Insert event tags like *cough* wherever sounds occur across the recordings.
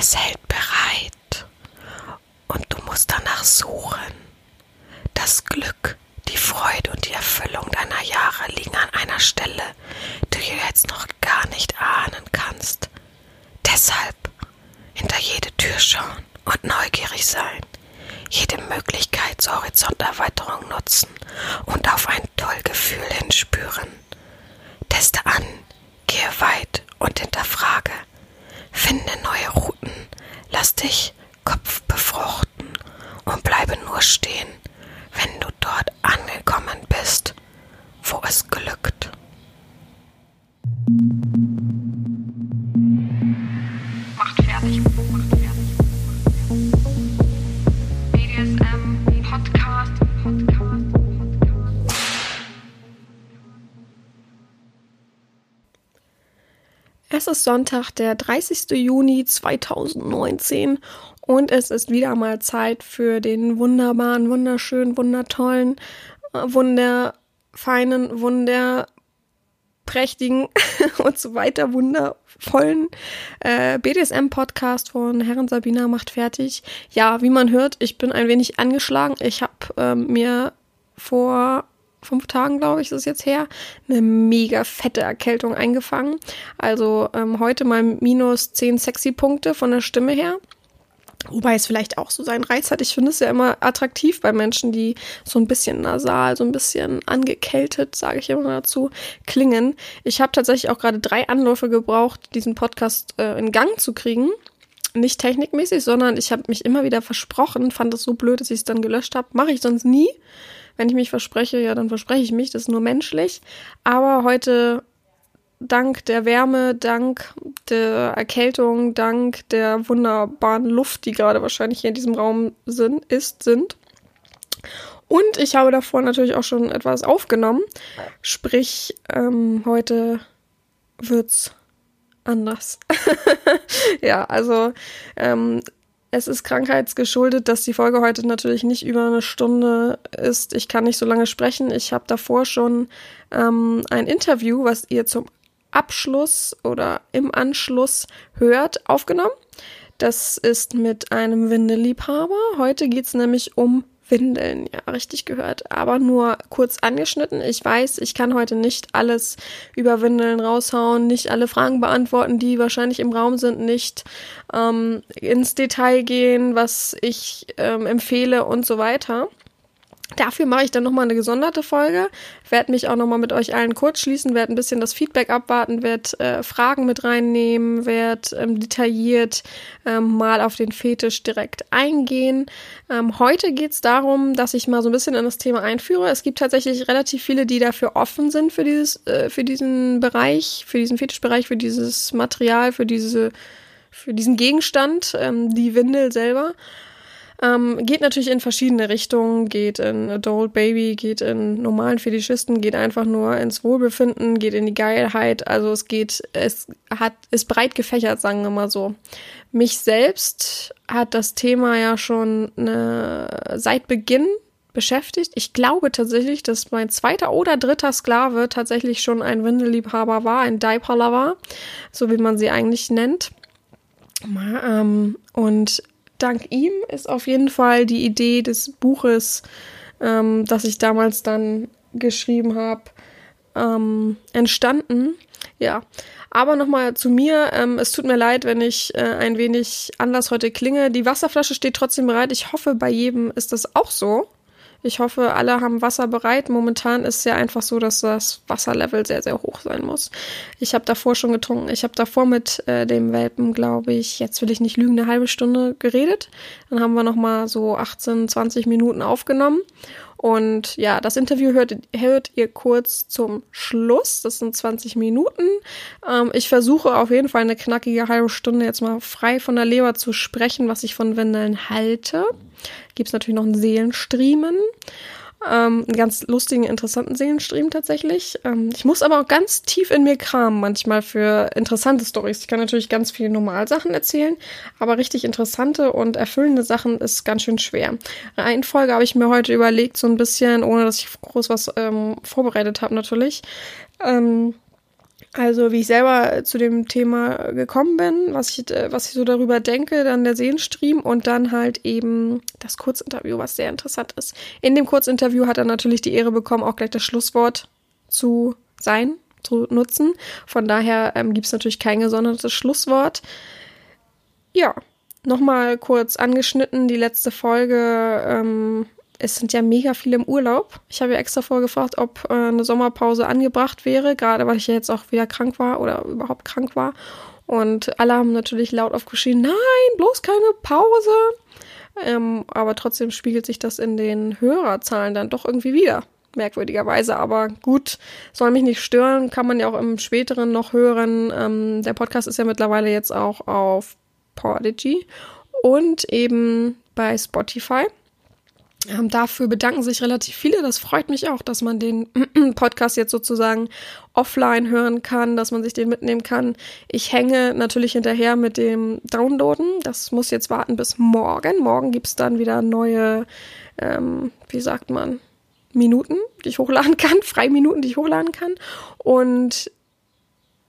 Es hält bereit und du musst danach suchen. Das Glück, die Freude und die Erfüllung deiner Jahre liegen an einer Stelle, die du jetzt noch gar nicht ahnen kannst. Deshalb hinter jede Tür schauen und neugierig sein, jede Möglichkeit zur Horizonterweiterung nutzen und auf ein Tollgefühl hinspüren. Teste an, gehe weit und hinterfrage. Finde neue Routen, lass dich Kopf befruchten und bleibe nur stehen, wenn du dort angekommen bist, wo es glückt. Ist Sonntag, der 30. Juni 2019 und es ist wieder mal Zeit für den wunderbaren, wunderschönen, wundertollen, äh, wunderfeinen, wunderprächtigen *laughs* und so weiter wundervollen äh, BDSM-Podcast von Herren Sabina macht fertig. Ja, wie man hört, ich bin ein wenig angeschlagen. Ich habe ähm, mir vor fünf Tagen, glaube ich, ist es jetzt her, eine mega fette Erkältung eingefangen. Also ähm, heute mal minus zehn Sexy-Punkte von der Stimme her. Wobei es vielleicht auch so seinen Reiz hat. Ich finde es ja immer attraktiv bei Menschen, die so ein bisschen nasal, so ein bisschen angekältet, sage ich immer dazu, klingen. Ich habe tatsächlich auch gerade drei Anläufe gebraucht, diesen Podcast äh, in Gang zu kriegen. Nicht technikmäßig, sondern ich habe mich immer wieder versprochen, fand es so blöd, dass ich es dann gelöscht habe. Mache ich sonst nie. Wenn ich mich verspreche, ja, dann verspreche ich mich, das ist nur menschlich. Aber heute, dank der Wärme, dank der Erkältung, dank der wunderbaren Luft, die gerade wahrscheinlich hier in diesem Raum sind, ist, sind. Und ich habe davor natürlich auch schon etwas aufgenommen. Sprich, ähm, heute wird's anders. *laughs* ja, also ähm, es ist krankheitsgeschuldet, dass die Folge heute natürlich nicht über eine Stunde ist. Ich kann nicht so lange sprechen. Ich habe davor schon ähm, ein Interview, was ihr zum Abschluss oder im Anschluss hört, aufgenommen. Das ist mit einem Windeliebhaber. Heute geht's nämlich um Windeln, ja, richtig gehört, aber nur kurz angeschnitten. Ich weiß, ich kann heute nicht alles über Windeln raushauen, nicht alle Fragen beantworten, die wahrscheinlich im Raum sind, nicht ähm, ins Detail gehen, was ich ähm, empfehle und so weiter. Dafür mache ich dann nochmal eine gesonderte Folge, werde mich auch nochmal mit euch allen kurz schließen, werde ein bisschen das Feedback abwarten, werde äh, Fragen mit reinnehmen, werde ähm, detailliert ähm, mal auf den Fetisch direkt eingehen. Ähm, heute geht es darum, dass ich mal so ein bisschen in das Thema einführe. Es gibt tatsächlich relativ viele, die dafür offen sind für, dieses, äh, für diesen Bereich, für diesen Fetischbereich, für dieses Material, für, diese, für diesen Gegenstand, ähm, die Windel selber. Ähm, geht natürlich in verschiedene Richtungen, geht in Adult Baby, geht in normalen Fetischisten, geht einfach nur ins Wohlbefinden, geht in die Geilheit. Also es geht, es hat, ist breit gefächert, sagen wir mal so. Mich selbst hat das Thema ja schon eine, seit Beginn beschäftigt. Ich glaube tatsächlich, dass mein zweiter oder dritter Sklave tatsächlich schon ein Windelliebhaber war, ein Diaper-Lover, so wie man sie eigentlich nennt. Ähm, und dank ihm ist auf jeden Fall die Idee des Buches, ähm, das ich damals dann geschrieben habe, ähm, entstanden. Ja, aber nochmal zu mir. Ähm, es tut mir leid, wenn ich äh, ein wenig anders heute klinge. Die Wasserflasche steht trotzdem bereit. Ich hoffe, bei jedem ist das auch so. Ich hoffe, alle haben Wasser bereit. Momentan ist es ja einfach so, dass das Wasserlevel sehr, sehr hoch sein muss. Ich habe davor schon getrunken. Ich habe davor mit äh, dem Welpen, glaube ich, jetzt will ich nicht lügen, eine halbe Stunde geredet. Dann haben wir noch mal so 18, 20 Minuten aufgenommen. Und ja, das Interview hört, hört ihr kurz zum Schluss. Das sind 20 Minuten. Ähm, ich versuche auf jeden Fall eine knackige halbe Stunde jetzt mal frei von der Leber zu sprechen, was ich von Windeln halte. Gibt es natürlich noch einen Seelenstriemen. Ähm, einen ganz lustigen, interessanten Seelenstream tatsächlich. Ähm, ich muss aber auch ganz tief in mir kramen manchmal für interessante Stories. Ich kann natürlich ganz viele Normalsachen erzählen, aber richtig interessante und erfüllende Sachen ist ganz schön schwer. Reihenfolge habe ich mir heute überlegt, so ein bisschen, ohne dass ich groß was ähm, vorbereitet habe natürlich. Ähm, Also wie ich selber zu dem Thema gekommen bin, was ich, äh, was ich so darüber denke, dann der Sehenstream und dann halt eben das Kurzinterview, was sehr interessant ist. In dem Kurzinterview hat er natürlich die Ehre bekommen, auch gleich das Schlusswort zu sein, zu nutzen. Von daher ähm, gibt es natürlich kein gesondertes Schlusswort. Ja, nochmal kurz angeschnitten, die letzte Folge ähm, es sind ja mega viele im Urlaub. Ich habe ja extra vorgefragt, ob äh, eine Sommerpause angebracht wäre, gerade weil ich ja jetzt auch wieder krank war oder überhaupt krank war. Und alle haben natürlich laut aufgeschrien, nein, bloß keine Pause. Ähm, aber trotzdem spiegelt sich das in den Hörerzahlen dann doch irgendwie wieder. Merkwürdigerweise, aber gut, soll mich nicht stören, kann man ja auch im späteren noch hören. Ähm, der Podcast ist ja mittlerweile jetzt auch auf Podigy und eben bei Spotify. Ähm, dafür bedanken sich relativ viele. Das freut mich auch, dass man den *clears throat* Podcast jetzt sozusagen offline hören kann, dass man sich den mitnehmen kann. Ich hänge natürlich hinterher mit dem Downloaden. Das muss jetzt warten bis morgen. Morgen gibt's dann wieder neue, ähm, wie sagt man, Minuten, die ich hochladen *laughs* kann, Freiminuten, die ich hochladen kann. Und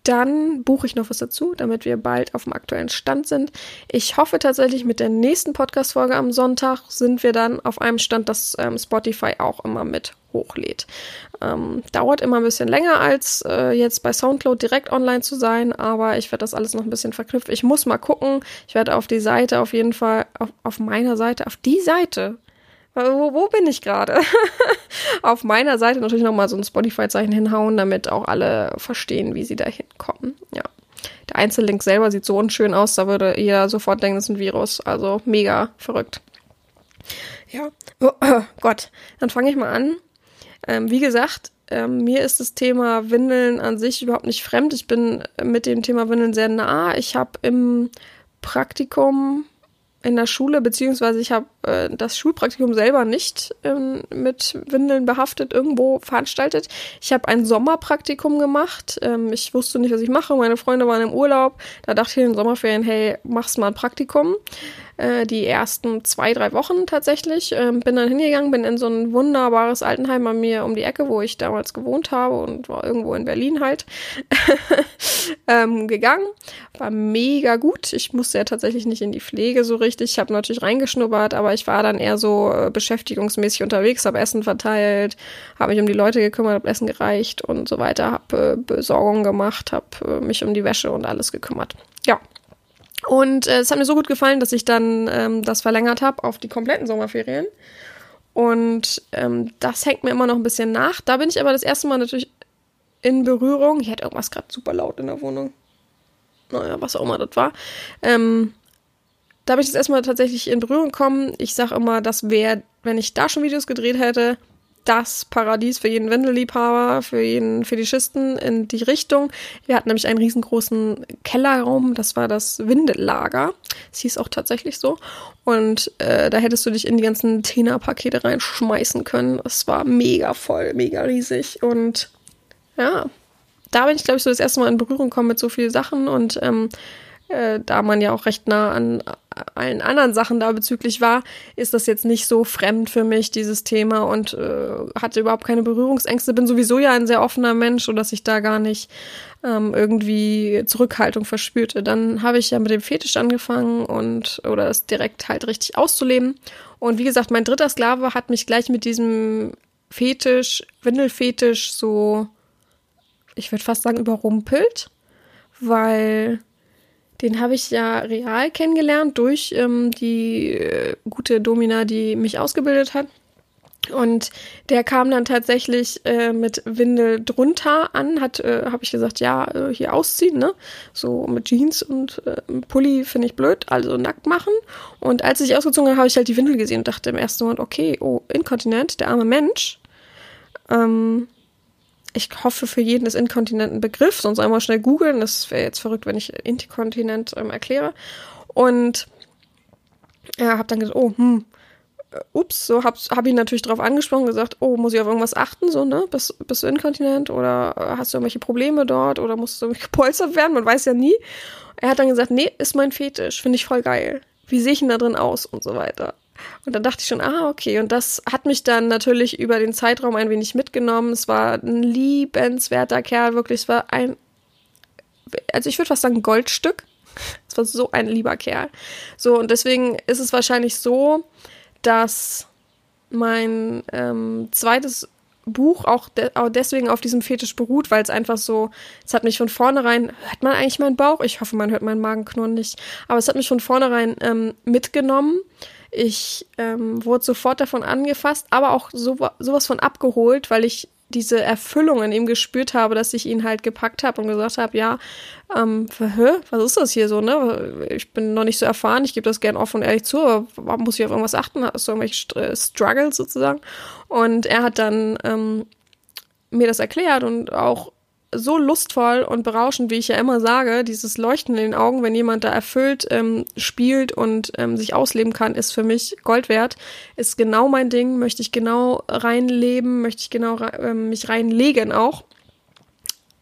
dann buche ich noch was dazu, damit wir bald auf dem aktuellen Stand sind. Ich hoffe tatsächlich, mit der nächsten Podcast-Folge am Sonntag sind wir dann auf einem Stand, dass ähm, Spotify auch immer mit hochlädt. Ähm, dauert immer ein bisschen länger als äh, jetzt bei Soundcloud direkt online zu sein, aber ich werde das alles noch ein bisschen verknüpfen. Ich muss mal gucken. Ich werde auf die Seite auf jeden Fall, auf, auf meiner Seite, auf die Seite wo, wo bin ich gerade? *laughs* Auf meiner Seite natürlich nochmal so ein Spotify-Zeichen hinhauen, damit auch alle verstehen, wie sie da hinkommen. Ja. Der Einzellink selber sieht so unschön aus, da würde jeder sofort denken, das ist ein Virus. Also mega verrückt. Ja, oh, oh Gott, dann fange ich mal an. Ähm, wie gesagt, ähm, mir ist das Thema Windeln an sich überhaupt nicht fremd. Ich bin mit dem Thema Windeln sehr nah. Ich habe im Praktikum in der Schule, beziehungsweise ich habe äh, das Schulpraktikum selber nicht ähm, mit Windeln behaftet irgendwo veranstaltet. Ich habe ein Sommerpraktikum gemacht. Ähm, ich wusste nicht, was ich mache. Meine Freunde waren im Urlaub. Da dachte ich in den Sommerferien, hey, mach's mal ein Praktikum. Äh, die ersten zwei, drei Wochen tatsächlich. Ähm, bin dann hingegangen, bin in so ein wunderbares Altenheim bei mir um die Ecke, wo ich damals gewohnt habe und war irgendwo in Berlin halt *laughs* ähm, gegangen. War mega gut. Ich musste ja tatsächlich nicht in die Pflege so richtig. Ich habe natürlich reingeschnuppert, aber ich war dann eher so äh, beschäftigungsmäßig unterwegs, habe Essen verteilt, habe mich um die Leute gekümmert, habe Essen gereicht und so weiter, habe äh, Besorgung gemacht, habe äh, mich um die Wäsche und alles gekümmert. Ja, und äh, es hat mir so gut gefallen, dass ich dann ähm, das verlängert habe auf die kompletten Sommerferien. Und ähm, das hängt mir immer noch ein bisschen nach. Da bin ich aber das erste Mal natürlich in Berührung. Hier hat irgendwas gerade super laut in der Wohnung. Naja, was auch immer das war. Ähm, da bin ich das erstmal tatsächlich in Berührung gekommen. Ich sag immer, das wäre, wenn ich da schon Videos gedreht hätte, das Paradies für jeden Windelliebhaber, für jeden Fetischisten in die Richtung. Wir hatten nämlich einen riesengroßen Kellerraum, das war das Windellager. Es hieß auch tatsächlich so. Und äh, da hättest du dich in die ganzen Tena-Pakete reinschmeißen können. Es war mega voll, mega riesig. Und ja, da bin ich, glaube ich, so das erste Mal in Berührung gekommen mit so vielen Sachen und ähm, äh, da man ja auch recht nah an allen anderen Sachen da bezüglich war, ist das jetzt nicht so fremd für mich, dieses Thema und äh, hatte überhaupt keine Berührungsängste. Bin sowieso ja ein sehr offener Mensch, sodass ich da gar nicht ähm, irgendwie Zurückhaltung verspürte. Dann habe ich ja mit dem Fetisch angefangen und oder es direkt halt richtig auszuleben. Und wie gesagt, mein dritter Sklave hat mich gleich mit diesem Fetisch, Windelfetisch so, ich würde fast sagen, überrumpelt, weil den habe ich ja real kennengelernt durch ähm, die äh, gute Domina, die mich ausgebildet hat. Und der kam dann tatsächlich äh, mit Windel drunter an, hat, äh, habe ich gesagt, ja, äh, hier ausziehen, ne? So mit Jeans und äh, Pulli finde ich blöd, also nackt machen. Und als ich ausgezogen habe, habe ich halt die Windel gesehen und dachte im ersten Moment, okay, oh, Inkontinent, der arme Mensch. Ähm, ich hoffe, für jeden ist Inkontinent ein Begriff, sonst einmal schnell googeln. Das wäre jetzt verrückt, wenn ich Inkontinent ähm, erkläre. Und ja, habe dann gesagt, oh, hm, äh, ups, so hab, hab ihn natürlich drauf angesprochen, gesagt, oh, muss ich auf irgendwas achten, so, ne? Bist, bist du inkontinent oder äh, hast du irgendwelche Probleme dort oder musst du *laughs* gepolstert werden? Man weiß ja nie. Er hat dann gesagt, nee, ist mein Fetisch, finde ich voll geil. Wie sehe ich ihn da drin aus und so weiter. Und dann dachte ich schon, ah, okay. Und das hat mich dann natürlich über den Zeitraum ein wenig mitgenommen. Es war ein liebenswerter Kerl, wirklich. Es war ein also ich würde fast sagen Goldstück. Das war so ein lieber Kerl. So, und deswegen ist es wahrscheinlich so, dass mein ähm, zweites Buch auch, de auch deswegen auf diesem Fetisch beruht, weil es einfach so, es hat mich von vornherein, hört man eigentlich meinen Bauch? Ich hoffe, man hört meinen Magenknurren nicht, aber es hat mich von vornherein ähm, mitgenommen. Ich ähm, wurde sofort davon angefasst, aber auch so, sowas von abgeholt, weil ich diese Erfüllung in ihm gespürt habe, dass ich ihn halt gepackt habe und gesagt habe, ja, ähm, was ist das hier so, ne? Ich bin noch nicht so erfahren, ich gebe das gern offen und ehrlich zu, aber muss ich auf irgendwas achten? Hast du irgendwelche äh, Struggles sozusagen? Und er hat dann ähm, mir das erklärt und auch so lustvoll und berauschend, wie ich ja immer sage, dieses Leuchten in den Augen, wenn jemand da erfüllt ähm, spielt und ähm, sich ausleben kann, ist für mich Gold wert. Ist genau mein Ding, möchte ich genau reinleben, möchte ich genau ähm, mich reinlegen auch.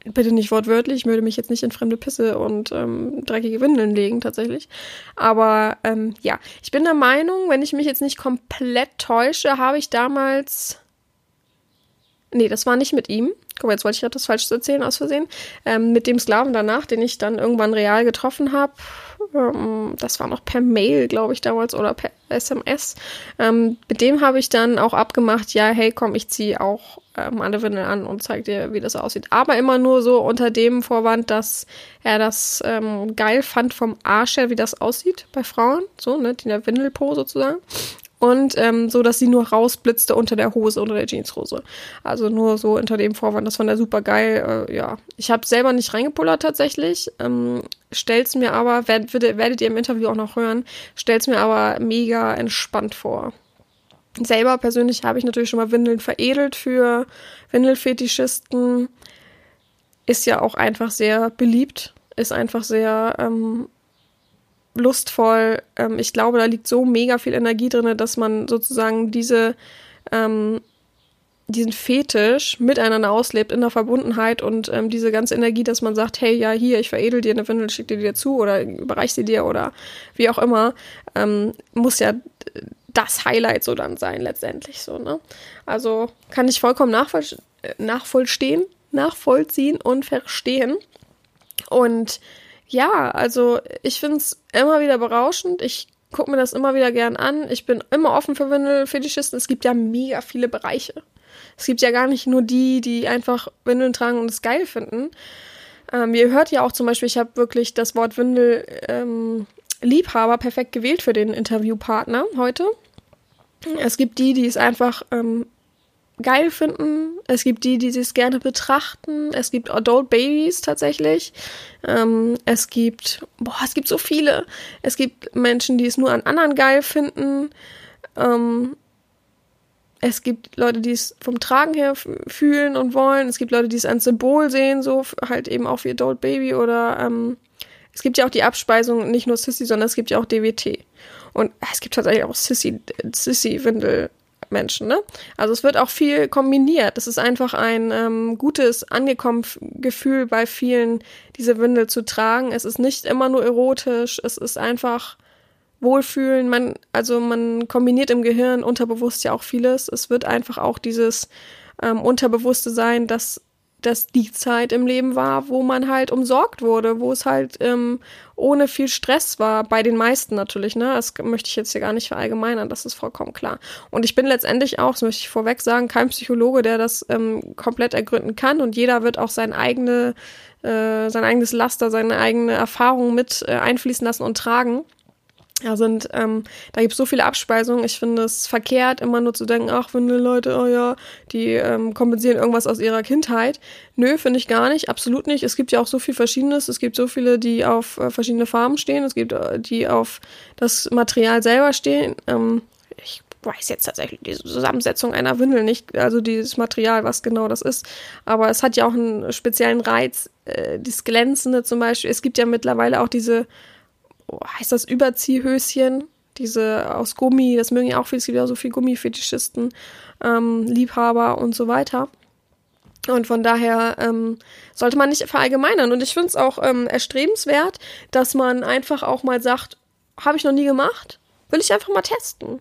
Bitte nicht wortwörtlich, ich würde mich jetzt nicht in fremde Pisse und ähm, dreckige Windeln legen, tatsächlich. Aber ähm, ja, ich bin der Meinung, wenn ich mich jetzt nicht komplett täusche, habe ich damals. Nee, das war nicht mit ihm guck mal, jetzt wollte ich gerade das Falsches erzählen aus Versehen, ähm, mit dem Sklaven danach, den ich dann irgendwann real getroffen habe. Ähm, das war noch per Mail, glaube ich, damals oder per SMS. Ähm, mit dem habe ich dann auch abgemacht, ja, hey, komm, ich ziehe auch ähm, alle Windel an und zeig dir, wie das aussieht. Aber immer nur so unter dem Vorwand, dass er das ähm, geil fand vom Arsch her, wie das aussieht bei Frauen, so, ne, in der Windelpo sozusagen und ähm, so, dass sie nur rausblitzte unter der Hose, unter der Jeanshose. Also nur so unter dem Vorwand. Das fand er super geil. Äh, ja, ich habe selber nicht reingepullert tatsächlich. Ähm, stell's mir aber, werdet, werdet ihr im Interview auch noch hören, stell's mir aber mega entspannt vor. Selber persönlich habe ich natürlich schon mal Windeln veredelt für Windelfetischisten. Ist ja auch einfach sehr beliebt, ist einfach sehr ähm, lustvoll. Ähm, ich glaube, da liegt so mega viel Energie drin, dass man sozusagen diese, ähm, diesen Fetisch miteinander auslebt in der Verbundenheit und ähm, diese ganze Energie, dass man sagt, hey, ja, hier, ich veredel dir eine Windel, schick dir die zu oder überreich sie dir oder wie auch immer, ähm, muss ja das Highlight so dann sein, letztendlich so, ne? Also kann ich vollkommen nachvoll nachvollstehen, nachvollziehen und verstehen. Und ja, also ich finde es immer wieder berauschend. Ich gucke mir das immer wieder gern an. Ich bin immer offen für Windelfetischisten. Es gibt ja mega viele Bereiche. Es gibt ja gar nicht nur die, die einfach Windeln tragen und es geil finden. Ähm, ihr hört ja auch zum Beispiel, ich habe wirklich das Wort Windel ähm, Liebhaber perfekt gewählt für den Interviewpartner heute. Es gibt die, die es einfach ähm, geil finden. Es gibt die, die es gerne betrachten. Es gibt Adult Babies tatsächlich. Ähm, es gibt, boah, es gibt so viele. Es gibt Menschen, die es nur an anderen geil finden. Ähm, es gibt Leute, die es vom Tragen her fühlen und wollen. Es gibt Leute, die es als Symbol sehen, so halt eben auch wie Adult Baby oder ähm, es gibt ja auch die Abspeisung, nicht nur Sissy, sondern es gibt ja auch DWT. Und es gibt tatsächlich auch Sissy, Sissy-Windel Menschen. Ne? Also es wird auch viel kombiniert. Es ist einfach ein ähm, gutes Angekommen-Gefühl bei vielen, diese Windel zu tragen. Es ist nicht immer nur erotisch. Es ist einfach Wohlfühlen. Man, also man kombiniert im Gehirn unterbewusst ja auch vieles. Es wird einfach auch dieses ähm, Unterbewusste sein, dass das die Zeit im Leben war, wo man halt umsorgt wurde, wo es halt ähm, ohne viel Stress war, bei den meisten natürlich, ne? Das möchte ich jetzt hier gar nicht verallgemeinern, das ist vollkommen klar. Und ich bin letztendlich auch, das möchte ich vorweg sagen, kein Psychologe, der das ähm, komplett ergründen kann und jeder wird auch sein eigene, äh, sein eigenes Laster, seine eigene Erfahrung mit äh, einfließen lassen und tragen. Da sind, ähm, da gibt es so viele Abspeisungen. Ich finde es verkehrt, immer nur zu denken, ach, wenn Leute, oh ja, die ähm, kompensieren irgendwas aus ihrer Kindheit. Nö, finde ich gar nicht, absolut nicht. Es gibt ja auch so viel Verschiedenes. Es gibt so viele, die auf äh, verschiedene Farben stehen. Es gibt äh, die auf das Material selber stehen. Ähm, ich weiß jetzt tatsächlich die Zusammensetzung einer Windel nicht, also dieses Material, was genau das ist. Aber es hat ja auch einen speziellen Reiz, äh, das Glänzende zum Beispiel. Es gibt ja mittlerweile auch diese heißt das Überziehhöschen, diese aus Gummi, das mögen ja auch viele, es gibt ja so viele Gummifetischisten, ähm, Liebhaber und so weiter. Und von daher ähm, sollte man nicht verallgemeinern. Und ich finde es auch ähm, erstrebenswert, dass man einfach auch mal sagt, habe ich noch nie gemacht, will ich einfach mal testen.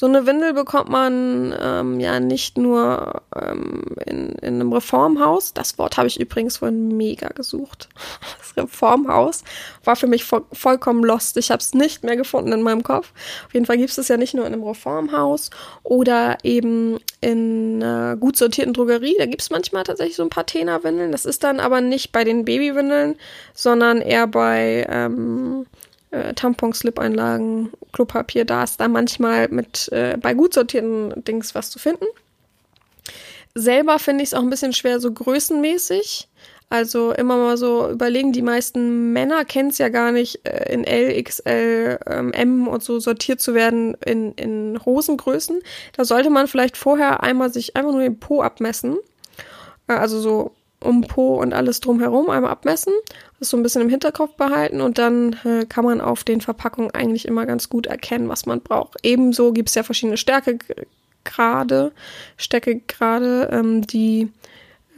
So eine Windel bekommt man ähm, ja nicht nur ähm, in, in einem Reformhaus. Das Wort habe ich übrigens vorhin mega gesucht. *laughs* Das Reformhaus war für mich vo vollkommen lost. Ich habe es nicht mehr gefunden in meinem Kopf. Auf jeden Fall gibt es es ja nicht nur in einem Reformhaus oder eben in einer gut sortierten Drogerie. Da gibt es manchmal tatsächlich so ein paar Tena-Windeln. Das ist dann aber nicht bei den Babywindeln, sondern eher bei ähm, äh, Tampons, Slip-Einlagen, Klopapier, da ist da manchmal mit äh, bei gut sortierten Dings was zu finden. Selber finde ich es auch ein bisschen schwer, so größenmäßig. Also immer mal so überlegen, die meisten Männer kennen es ja gar nicht, äh, in L, XL, ähm, M und so sortiert zu werden in, in Hosengrößen. Da sollte man vielleicht vorher einmal sich einfach nur den Po abmessen. Äh, also so um Po und alles drumherum einmal abmessen, das so ein bisschen im Hinterkopf behalten und dann äh, kann man auf den Verpackungen eigentlich immer ganz gut erkennen, was man braucht. Ebenso gibt es ja verschiedene Stärkegrade, Stärkegrade, ähm, die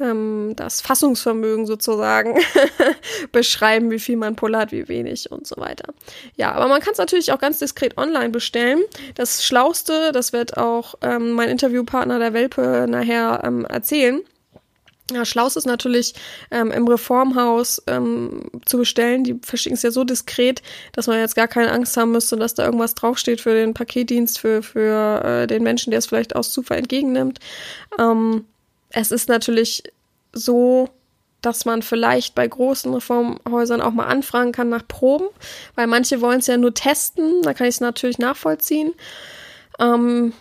ähm, das Fassungsvermögen sozusagen *laughs* beschreiben, wie viel man pullert, wie wenig und so weiter. Ja, aber man kann es natürlich auch ganz diskret online bestellen. Das Schlauste, das wird auch ähm, mein Interviewpartner der Welpe nachher ähm, erzählen ja, Schlaus ist natürlich ähm, im Reformhaus ähm, zu bestellen. Die verschicken es ja so diskret, dass man jetzt gar keine Angst haben müsste, dass da irgendwas draufsteht für den Paketdienst, für, für äh, den Menschen, der es vielleicht aus Zufall entgegennimmt. Ähm, es ist natürlich so, dass man vielleicht bei großen Reformhäusern auch mal anfragen kann nach Proben, weil manche wollen es ja nur testen. Da kann ich es natürlich nachvollziehen. Ähm,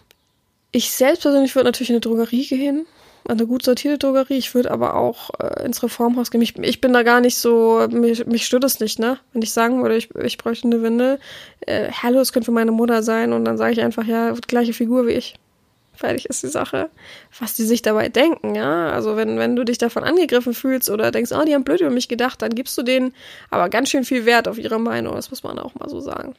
ich selbst persönlich würde natürlich in eine Drogerie gehen eine gut sortierte Drogerie. Ich würde aber auch äh, ins Reformhaus gehen. Ich, ich, bin da gar nicht so, mich, mich stört es nicht, ne? Wenn ich sagen würde, ich, ich bräuchte eine Windel, äh, hallo, es könnte für meine Mutter sein und dann sage ich einfach, ja, gleiche Figur wie ich. Fertig ist die Sache. Was die sich dabei denken, ja. Also wenn, wenn du dich davon angegriffen fühlst oder denkst, oh, die haben blöd über mich gedacht, dann gibst du denen aber ganz schön viel Wert auf ihre Meinung. Das muss man auch mal so sagen.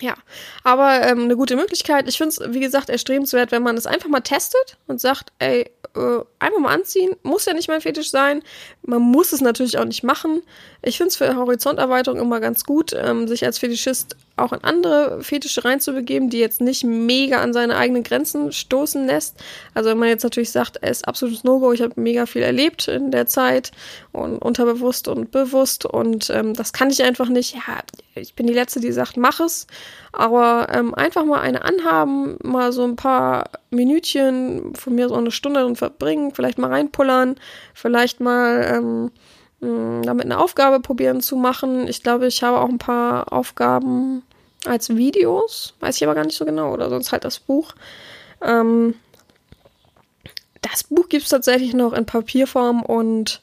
Ja, aber ähm, eine gute Möglichkeit. Ich finde es, wie gesagt, erstrebenswert, wenn man es einfach mal testet und sagt, ey, äh, einfach mal anziehen. Muss ja nicht mein Fetisch sein. Man muss es natürlich auch nicht machen. Ich finde es für Horizonterweiterung immer ganz gut, ähm, sich als Fetischist auch in andere Fetische reinzubegeben, die jetzt nicht mega an seine eigenen Grenzen stoßen lässt. Also wenn man jetzt natürlich sagt, er ist absolutes No-Go, ich habe mega viel erlebt in der Zeit und unterbewusst und bewusst und ähm, das kann ich einfach nicht. Ja, ich bin die Letzte, die sagt, mach es. Aber ähm, einfach mal eine anhaben, mal so ein paar Minütchen, von mir so eine Stunde drin verbringen, vielleicht mal reinpullern, vielleicht mal ähm, hm, damit eine Aufgabe probieren zu machen. Ich glaube, ich habe auch ein paar Aufgaben als Videos, weiß ich aber gar nicht so genau, oder sonst halt das Buch. Ähm, das Buch gibt es tatsächlich noch in Papierform und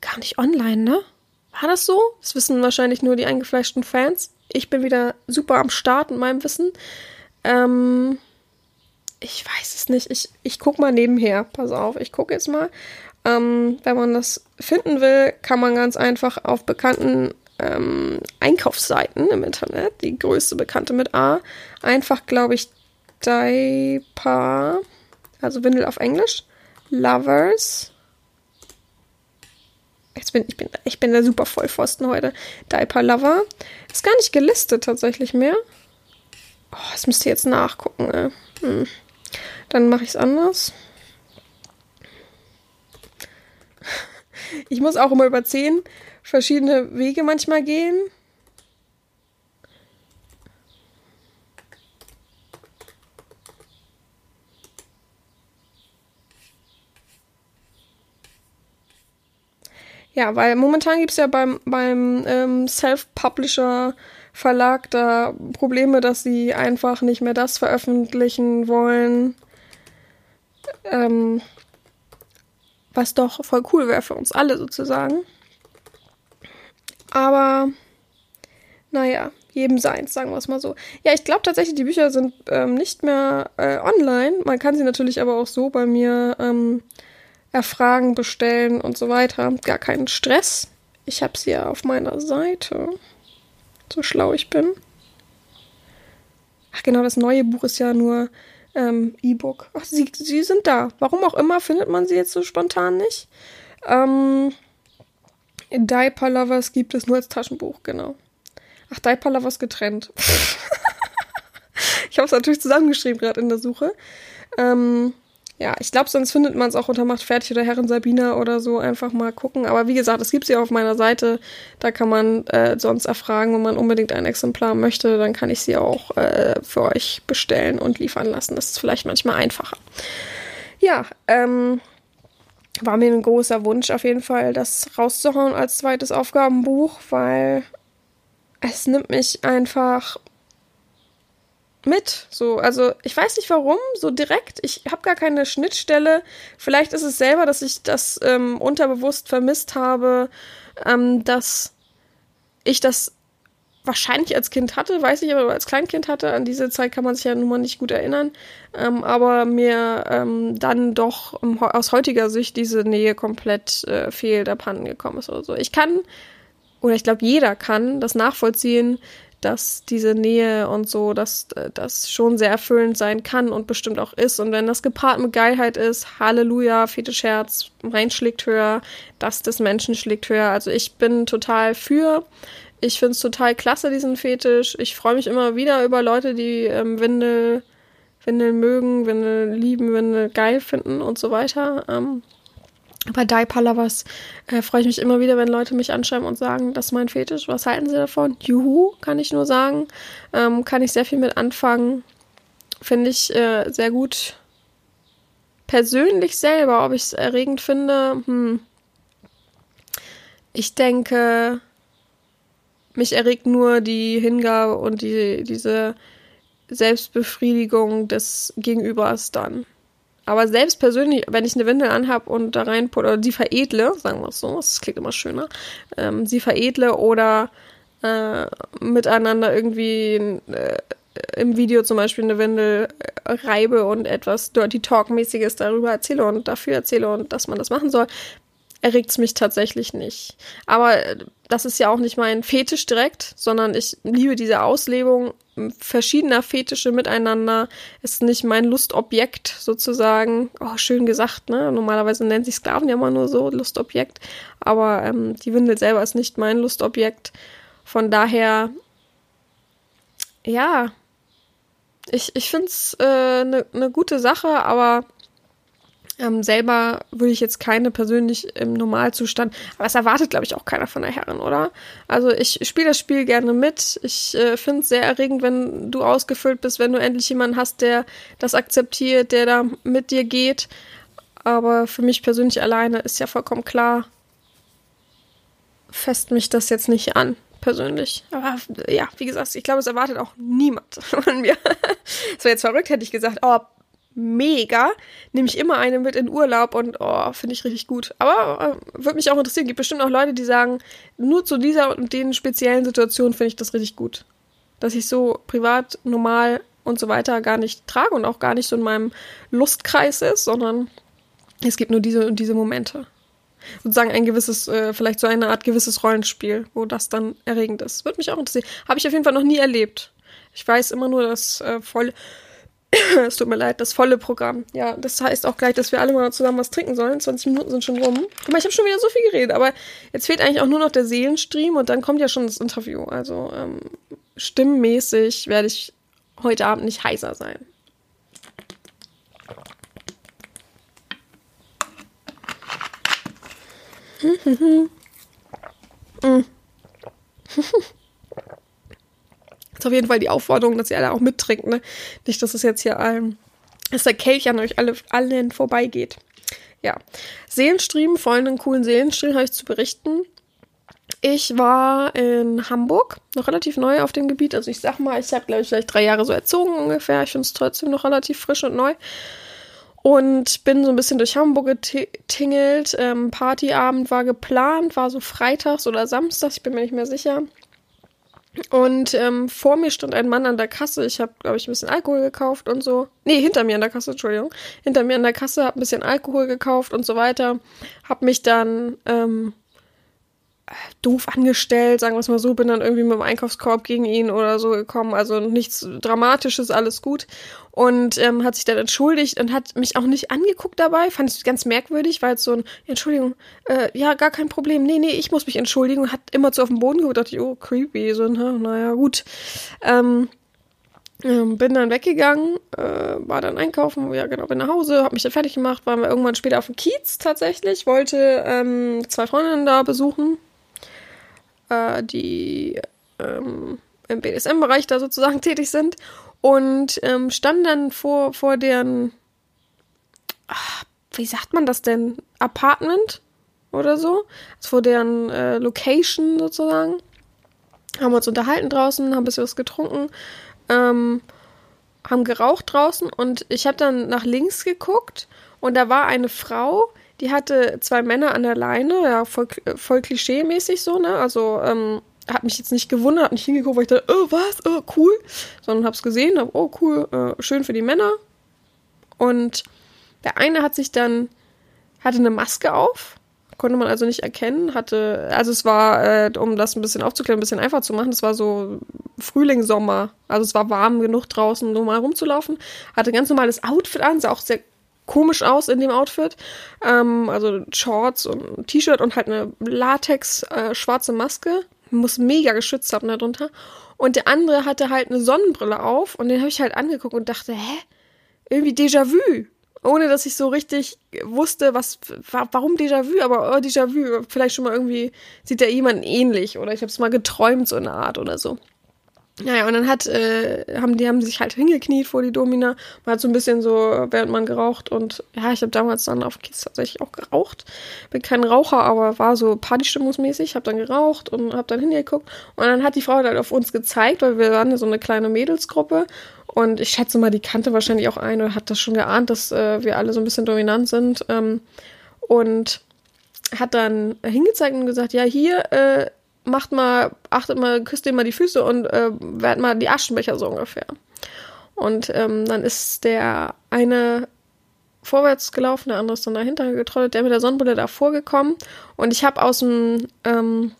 gar nicht online, ne? War das so? Das wissen wahrscheinlich nur die eingefleischten Fans. Ich bin wieder super am Start in meinem Wissen. Ähm, ich weiß es nicht. Ich, ich guck mal nebenher. Pass auf, ich gucke jetzt mal. Ähm, wenn man das finden will, kann man ganz einfach auf bekannten ähm, Einkaufsseiten im Internet, die größte bekannte mit A, einfach, glaube ich, Diaper, also Windel auf Englisch, Lovers. Jetzt bin ich bin ich bin der super Vollpfosten heute. Diaper Lover ist gar nicht gelistet tatsächlich mehr. Oh, das müsst ihr jetzt nachgucken. Hm. Dann mache ich es anders. Ich muss auch immer über zehn verschiedene Wege manchmal gehen. Ja, weil momentan gibt es ja beim, beim ähm, Self-Publisher Verlag da Probleme, dass sie einfach nicht mehr das veröffentlichen wollen, ähm, was doch voll cool wäre für uns alle sozusagen. Aber naja, jedem seins, sagen wir es mal so. Ja, ich glaube tatsächlich, die Bücher sind ähm, nicht mehr äh, online. Man kann sie natürlich aber auch so bei mir ähm, erfragen, bestellen und so weiter. Gar keinen Stress. Ich habe sie ja auf meiner Seite. So schlau ich bin. Ach genau, das neue Buch ist ja nur ähm, E-Book. Ach, sie, sie sind da. Warum auch immer findet man sie jetzt so spontan nicht. Ähm, Diaper Lovers gibt es nur als Taschenbuch, genau. Ach, Diaper Lovers getrennt. *laughs* ich habe es natürlich zusammengeschrieben gerade in der Suche. Ähm, ja, ich glaube, sonst findet man es auch unter Macht fertig oder Herren Sabina oder so. Einfach mal gucken. Aber wie gesagt, es gibt sie auf meiner Seite. Da kann man äh, sonst erfragen, wenn man unbedingt ein Exemplar möchte. Dann kann ich sie auch äh, für euch bestellen und liefern lassen. Das ist vielleicht manchmal einfacher. Ja, ähm, war mir ein großer Wunsch auf jeden Fall, das rauszuhauen als zweites Aufgabenbuch, weil es nimmt mich einfach mit. So, also ich weiß nicht warum, so direkt. Ich habe gar keine Schnittstelle. Vielleicht ist es selber, dass ich das ähm, unterbewusst vermisst habe, ähm, dass ich das wahrscheinlich als Kind hatte, weiß ich aber als Kleinkind hatte. An diese Zeit kann man sich ja nun mal nicht gut erinnern. Ähm, aber mir ähm, dann doch um, aus heutiger Sicht diese Nähe komplett äh, fehlt, abhanden gekommen ist oder so. Ich kann, oder ich glaube, jeder kann das nachvollziehen, dass diese Nähe und so, dass das schon sehr erfüllend sein kann und bestimmt auch ist. Und wenn das gepaart mit Geilheit ist, Halleluja, Fetischherz, mein schlägt höher, das des Menschen schlägt höher. Also ich bin total für. Ich finde es total klasse, diesen Fetisch. Ich freue mich immer wieder über Leute, die ähm, Windel, Windel mögen, Windel lieben, Windel geil finden und so weiter. Ähm, bei Palavas äh, freue ich mich immer wieder, wenn Leute mich anschreiben und sagen, das ist mein Fetisch. Was halten sie davon? Juhu, kann ich nur sagen. Ähm, kann ich sehr viel mit anfangen. Finde ich äh, sehr gut. Persönlich selber, ob ich es erregend finde, hm. Ich denke, mich erregt nur die Hingabe und die, diese Selbstbefriedigung des Gegenübers dann. Aber selbst persönlich, wenn ich eine Windel anhab und da rein oder sie veredle, sagen wir es so, das klingt immer schöner, ähm, sie veredle oder äh, miteinander irgendwie äh, im Video zum Beispiel eine Windel äh, reibe und etwas Dirty Talk-mäßiges darüber erzähle und dafür erzähle und dass man das machen soll, erregt es mich tatsächlich nicht. Aber äh, das ist ja auch nicht mein Fetisch direkt, sondern ich liebe diese Auslebung verschiedener Fetische miteinander. Ist nicht mein Lustobjekt sozusagen. Oh, schön gesagt, ne? Normalerweise nennen sich Sklaven ja mal nur so Lustobjekt. Aber ähm, die Windel selber ist nicht mein Lustobjekt. Von daher, ja, ich, ich finde es eine äh, ne, ne gute Sache, aber ähm, selber würde ich jetzt keine persönlich im Normalzustand, aber das erwartet, glaube ich, auch keiner von der Herren, oder? Also ich spiele das Spiel gerne mit. Ich äh, finde es sehr erregend, wenn du ausgefüllt bist, wenn du endlich jemanden hast, der das akzeptiert, der da mit dir geht. Aber für mich persönlich alleine ist ja vollkommen klar, fest mich das jetzt nicht an persönlich. Aber ja, wie gesagt, ich glaube, es erwartet auch niemand *laughs* von mir. Das wäre jetzt verrückt, hätte ich gesagt, oh, mega. Nehme ich immer eine mit in Urlaub und oh, finde ich richtig gut. Aber äh, würde mich auch interessieren. Gibt bestimmt auch Leute, die sagen, nur zu dieser und den speziellen Situationen finde ich das richtig gut. Dass ich so privat, normal und so weiter gar nicht trage und auch gar nicht so in meinem Lustkreis ist, sondern es gibt nur diese und diese Momente. Sozusagen ein gewisses, äh, vielleicht so eine Art gewisses Rollenspiel, wo das dann erregend ist. Würde mich auch interessieren. Habe ich auf jeden Fall noch nie erlebt. Ich weiß immer nur, dass äh, voll *laughs* es tut mir leid, das volle Programm. Ja, das heißt auch gleich, dass wir alle mal zusammen was trinken sollen. 20 Minuten sind schon rum. Guck mal, ich habe schon wieder so viel geredet, aber jetzt fehlt eigentlich auch nur noch der Seelenstream und dann kommt ja schon das Interview. Also ähm, stimmmäßig werde ich heute Abend nicht heiser sein. *laughs* mm. *laughs* auf jeden Fall die Aufforderung, dass ihr alle auch mittrinkt, ne? Nicht, dass es jetzt hier allen, dass der Kelch an euch alle, allen vorbeigeht. Ja. Seelenstream, folgenden coolen Seelenstream habe ich zu berichten. Ich war in Hamburg, noch relativ neu auf dem Gebiet. Also ich sag mal, ich habe, glaube ich, vielleicht drei Jahre so erzogen ungefähr. Ich finde es trotzdem noch relativ frisch und neu. Und bin so ein bisschen durch Hamburg getingelt. Ähm, Partyabend war geplant, war so freitags oder samstags, ich bin mir nicht mehr sicher. Und ähm, vor mir stand ein Mann an der Kasse. Ich habe, glaube ich, ein bisschen Alkohol gekauft und so. Nee, hinter mir an der Kasse, Entschuldigung. Hinter mir an der Kasse, habe ein bisschen Alkohol gekauft und so weiter. Hab mich dann ähm, doof angestellt, sagen wir es mal so, bin dann irgendwie mit dem Einkaufskorb gegen ihn oder so gekommen. Also nichts Dramatisches, alles gut. Und ähm, hat sich dann entschuldigt und hat mich auch nicht angeguckt dabei. Fand ich ganz merkwürdig, weil so ein, Entschuldigung, äh, ja, gar kein Problem. Nee, nee, ich muss mich entschuldigen. Hat immer zu auf den Boden geguckt. Dachte ich, oh, creepy. So, na, naja, gut. Ähm, Ähm, bin dann weggegangen, äh, war dann einkaufen, ja genau, bin nach Hause, hab mich dann fertig gemacht, waren wir irgendwann später auf dem Kiez tatsächlich, wollte ähm, zwei Freundinnen da besuchen, äh, die ähm, im BDSM-Bereich da sozusagen tätig sind und ähm, stand dann vor, vor deren, ach, wie sagt man das denn, Apartment oder so, also vor deren äh, Location sozusagen, haben uns unterhalten draußen, haben ein bisschen was getrunken, ähm, haben geraucht draußen und ich habe dann nach links geguckt und da war eine Frau, die hatte zwei Männer an der Leine, ja, voll, voll klischee-mäßig so, ne? Also, ähm, hat mich jetzt nicht gewundert, hat nicht hingeguckt, weil ich dachte, oh, was, oh, cool, sondern hab's gesehen, hab, oh, cool, äh, schön für die Männer. Und der eine hat sich dann, hatte eine Maske auf, konnte man also nicht erkennen, hatte, also es war, äh, um das ein bisschen aufzuklären, ein bisschen einfach zu machen, es war so Frühling, Sommer, also es war warm genug draußen, um mal rumzulaufen, hatte ganz normales Outfit an, sah auch sehr komisch aus in dem Outfit, ähm, also Shorts und T-Shirt und halt eine Latex äh, Maske, muss mega geschützt haben darunter. Und der andere hatte halt eine Sonnenbrille auf und den habe ich halt angeguckt und dachte, hä? Irgendwie Déjà-vu ohne dass ich so richtig wusste, was, warum Déjà-vu, aber oh, Déjà-vu, vielleicht schon mal irgendwie sieht der jemanden ähnlich oder ich habe es mal geträumt, so eine Art oder so. Naja, und dann hat, äh, haben die haben sich halt hingekniet vor die Domina. Man hat so ein bisschen so, während man geraucht und ja, ich habe damals dann auf Kies tatsächlich auch geraucht. Bin kein Raucher, aber war so partystimmungsmäßig. Habe dann geraucht und habe dann hingeguckt. Und dann hat die Frau halt auf uns gezeigt, weil wir waren ja so eine kleine Mädelsgruppe. Und ich schätze mal, die kannte wahrscheinlich auch eine oder hat das schon geahnt, dass äh, wir alle so ein bisschen dominant sind. Ähm, und hat dann hingezeigt und gesagt, ja, hier, äh, macht mal, achtet mal, küsst dir mal die Füße und äh, werdet mal die Aschenbecher so ungefähr. Und ähm, dann ist der eine vorwärts gelaufen, der andere ist dann dahinter getrollt, der mit der Sonnenbrille davor gekommen. Und ich habe aus dem ähm,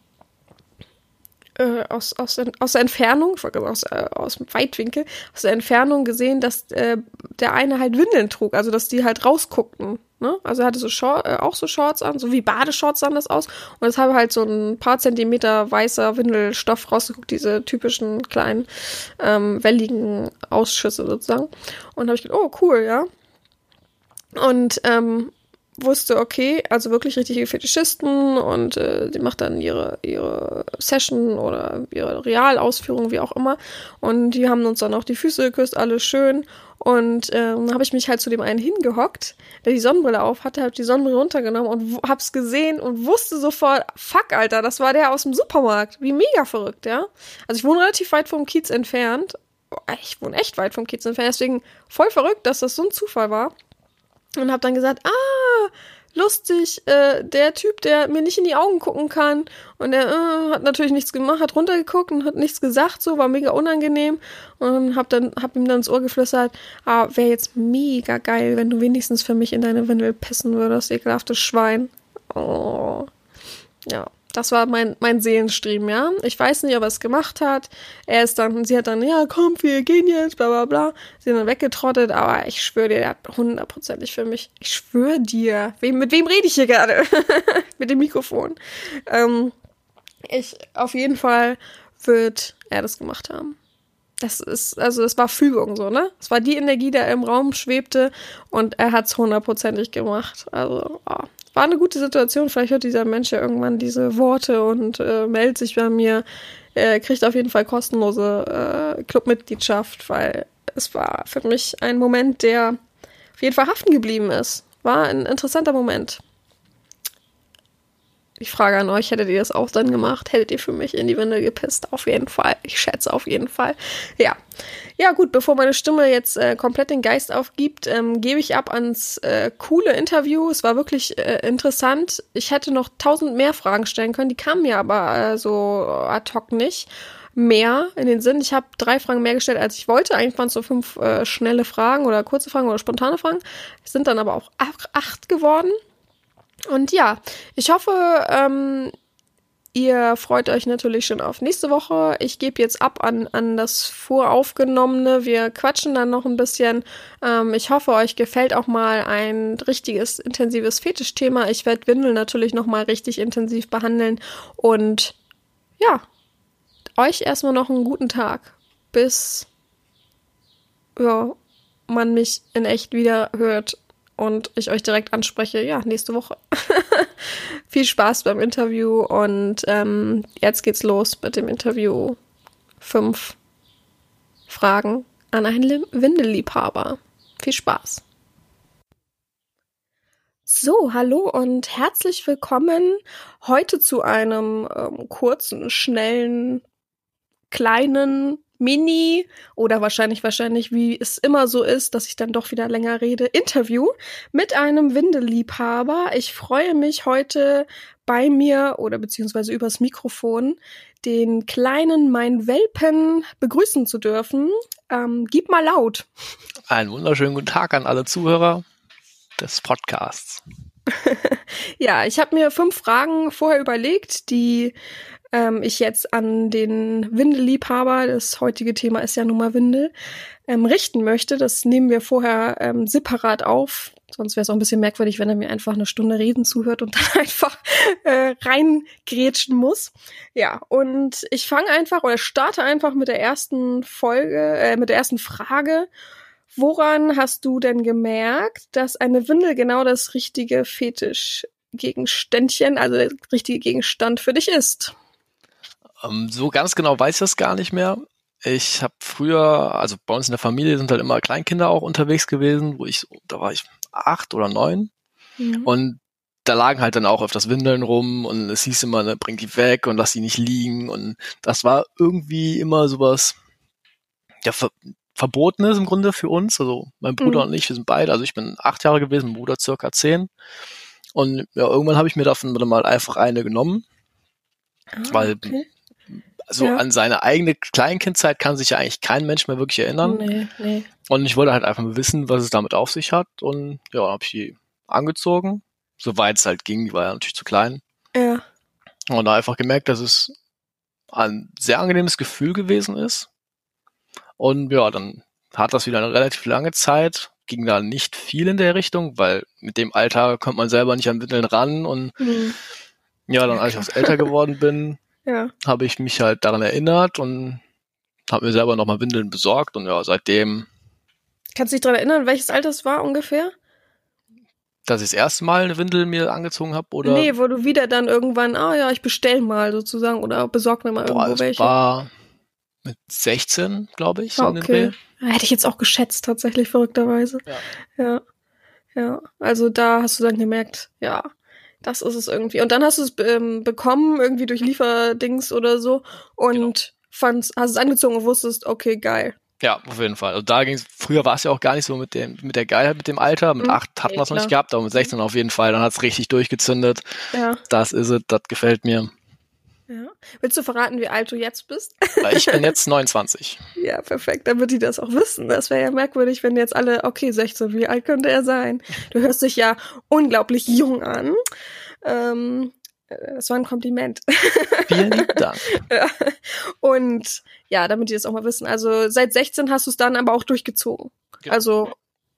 äh, aus, aus, aus der Entfernung, aus, äh, aus dem Weitwinkel, aus der Entfernung gesehen, dass äh, der eine halt Windeln trug, also dass die halt rausguckten. Ne? Also er hatte so Short, äh, auch so Shorts an, so wie Badeshorts sahen das aus. Und es habe halt so ein paar Zentimeter weißer Windelstoff rausgeguckt, diese typischen kleinen, ähm, welligen Ausschüsse sozusagen. Und habe ich gedacht, oh cool, ja. Und ähm, wusste, okay, also wirklich richtige Fetischisten und äh, die macht dann ihre, ihre Session oder ihre Realausführung, wie auch immer. Und die haben uns dann auch die Füße geküsst, alles schön. Und äh, dann habe ich mich halt zu dem einen hingehockt, der die Sonnenbrille auf hatte, habe die Sonnenbrille runtergenommen und hab's gesehen und wusste sofort, fuck, Alter, das war der aus dem Supermarkt. Wie mega verrückt, ja. Also ich wohne relativ weit vom Kiez entfernt. Ich wohne echt weit vom Kiez entfernt, deswegen voll verrückt, dass das so ein Zufall war und habe dann gesagt, ah, lustig, äh, der Typ, der mir nicht in die Augen gucken kann und der äh, hat natürlich nichts gemacht, hat runtergeguckt und hat nichts gesagt, so war mega unangenehm und hab dann hab ihm dann ins Ohr geflüstert, ah, wäre jetzt mega geil, wenn du wenigstens für mich in deine Windel pissen würdest, ekelhaftes Schwein. Oh. Ja das war mein, mein Seelenstream, ja. Ich weiß nicht, ob er es gemacht hat. Er ist dann, sie hat dann, ja, komm, wir gehen jetzt, bla bla bla. Sie sind dann weggetrottet, aber ich schwöre dir, er hat hundertprozentig für mich. Ich schwöre dir. Wem, mit wem rede ich hier gerade? *laughs* mit dem Mikrofon. Ähm, ich, auf jeden Fall wird er das gemacht haben. Das ist, also das war Fügung so, ne? Es war die Energie, die im Raum schwebte und er hat es hundertprozentig gemacht. Also, oh, war eine gute Situation. Vielleicht hört dieser Mensch ja irgendwann diese Worte und äh, meldet sich bei mir. Er kriegt auf jeden Fall kostenlose äh, Clubmitgliedschaft, weil es war für mich ein Moment, der auf jeden Fall haften geblieben ist. War ein interessanter Moment. Ich frage an euch, hättet ihr das auch dann gemacht? Hättet ihr für mich in die Winde gepisst? Auf jeden Fall. Ich schätze auf jeden Fall. Ja. Ja, gut, bevor meine Stimme jetzt äh, komplett den Geist aufgibt, ähm, gebe ich ab ans äh, coole Interview. Es war wirklich äh, interessant. Ich hätte noch tausend mehr Fragen stellen können, die kamen mir aber äh, so ad hoc nicht mehr in den Sinn. Ich habe drei Fragen mehr gestellt, als ich wollte. Eigentlich waren es so fünf äh, schnelle Fragen oder kurze Fragen oder spontane Fragen. Es sind dann aber auch acht geworden. Und ja, ich hoffe, ähm, ihr freut euch natürlich schon auf nächste Woche. Ich gebe jetzt ab an, an das Voraufgenommene. Wir quatschen dann noch ein bisschen. Ähm, ich hoffe, euch gefällt auch mal ein richtiges, intensives Fetischthema. Ich werde Windel natürlich noch mal richtig intensiv behandeln. Und ja, euch erstmal noch einen guten Tag. Bis ja, man mich in echt wieder hört und ich euch direkt anspreche, ja, nächste Woche. *laughs* Viel Spaß beim Interview und ähm, jetzt geht's los mit dem Interview. Fünf Fragen an einen Windelliebhaber. Viel Spaß. So, hallo und herzlich willkommen heute zu einem ähm, kurzen, schnellen, kleinen Mini oder wahrscheinlich, wahrscheinlich, wie es immer so ist, dass ich dann doch wieder länger rede, Interview mit einem Windelliebhaber. Ich freue mich heute bei mir oder beziehungsweise übers Mikrofon den kleinen, mein Welpen begrüßen zu dürfen. Ähm, gib mal laut. Einen wunderschönen guten Tag an alle Zuhörer des Podcasts. *laughs* Ja, ich habe mir fünf Fragen vorher überlegt, die ähm, ich jetzt an den Windelliebhaber, das heutige Thema ist ja nun mal Windel, ähm, richten möchte. Das nehmen wir vorher ähm, separat auf. Sonst wäre es auch ein bisschen merkwürdig, wenn er mir einfach eine Stunde reden zuhört und *laughs* dann einfach äh, reingrätschen muss. Ja, und ich fange einfach oder starte einfach mit der ersten Folge, äh, mit der ersten Frage. Woran hast du denn gemerkt, dass eine Windel genau das richtige Fetischgegenständchen, also der richtige Gegenstand für dich ist? Ähm, so ganz genau weiß ich das gar nicht mehr. Ich habe früher, also bei uns in der Familie sind halt immer Kleinkinder auch unterwegs gewesen, wo ich, da war ich acht oder neun und da lagen halt dann auch öfters Windeln rum und es hieß immer, ne, bring die weg und lass die nicht liegen und das war irgendwie immer sowas, ja, ver Verbotenes im Grunde für uns, also mein Bruder Mhm. und ich, wir sind beide, also ich bin acht Jahre gewesen, mein Bruder circa zehn und ja, irgendwann habe ich mir davon dann mal einfach eine genommen, Ah, weil okay. So Ja. an seine eigene Kleinkindzeit kann sich ja eigentlich kein Mensch mehr wirklich erinnern. Nee, nee. Und ich wollte halt einfach mal wissen, was es damit auf sich hat. Und ja, dann habe ich die angezogen, soweit es halt ging. Die war ja natürlich zu klein. Ja. Und da einfach gemerkt, dass es ein sehr angenehmes Gefühl gewesen ist. Und ja, dann hat das wieder eine relativ lange Zeit. Ging da nicht viel in der Richtung, weil mit dem Alter kommt man selber nicht an Windeln ran. Und Hm. ja, dann als ich auch älter geworden bin, Ja. habe ich mich halt daran erinnert und habe mir selber nochmal Windeln besorgt und ja, seitdem, Kannst du dich daran erinnern, welches Alter es war ungefähr? dass ich das erste Mal eine Windel mir angezogen habe oder Nee, wo du wieder dann irgendwann, ah ja, ich bestell mal sozusagen oder besorg mir mal boah, irgendwo welche. war mit 16, glaube ich, so Ah, okay. Ja, Hätte ich jetzt auch geschätzt, tatsächlich, verrückterweise. Ja. Ja. Ja. Also da hast du dann gemerkt, ja, das ist es irgendwie. Und dann hast du es ähm, bekommen, irgendwie durch Lieferdings oder so, und Genau. fandst, hast es angezogen und wusstest, okay, geil. Ja, auf jeden Fall. Also da ging's, früher war es ja auch gar nicht so mit dem, mit der Geilheit, mit dem Alter. Mit Mhm. acht hatten wir es noch nicht gehabt, aber mit 16 auf jeden Fall. Dann hat's richtig durchgezündet. Ja. Das ist es, das gefällt mir. Ja. Willst du verraten, wie alt du jetzt bist? Weil Ich bin jetzt *laughs* 29. Ja, perfekt. Damit die das auch wissen. Das wäre ja merkwürdig, wenn jetzt alle, okay, 16, wie alt könnte er sein? Du hörst dich ja unglaublich jung an. Ähm, äh, das war ein Kompliment. Vielen Dank. *laughs* Und ja, damit die das auch mal wissen. Also seit 16 hast du es dann aber auch durchgezogen. Genau. Also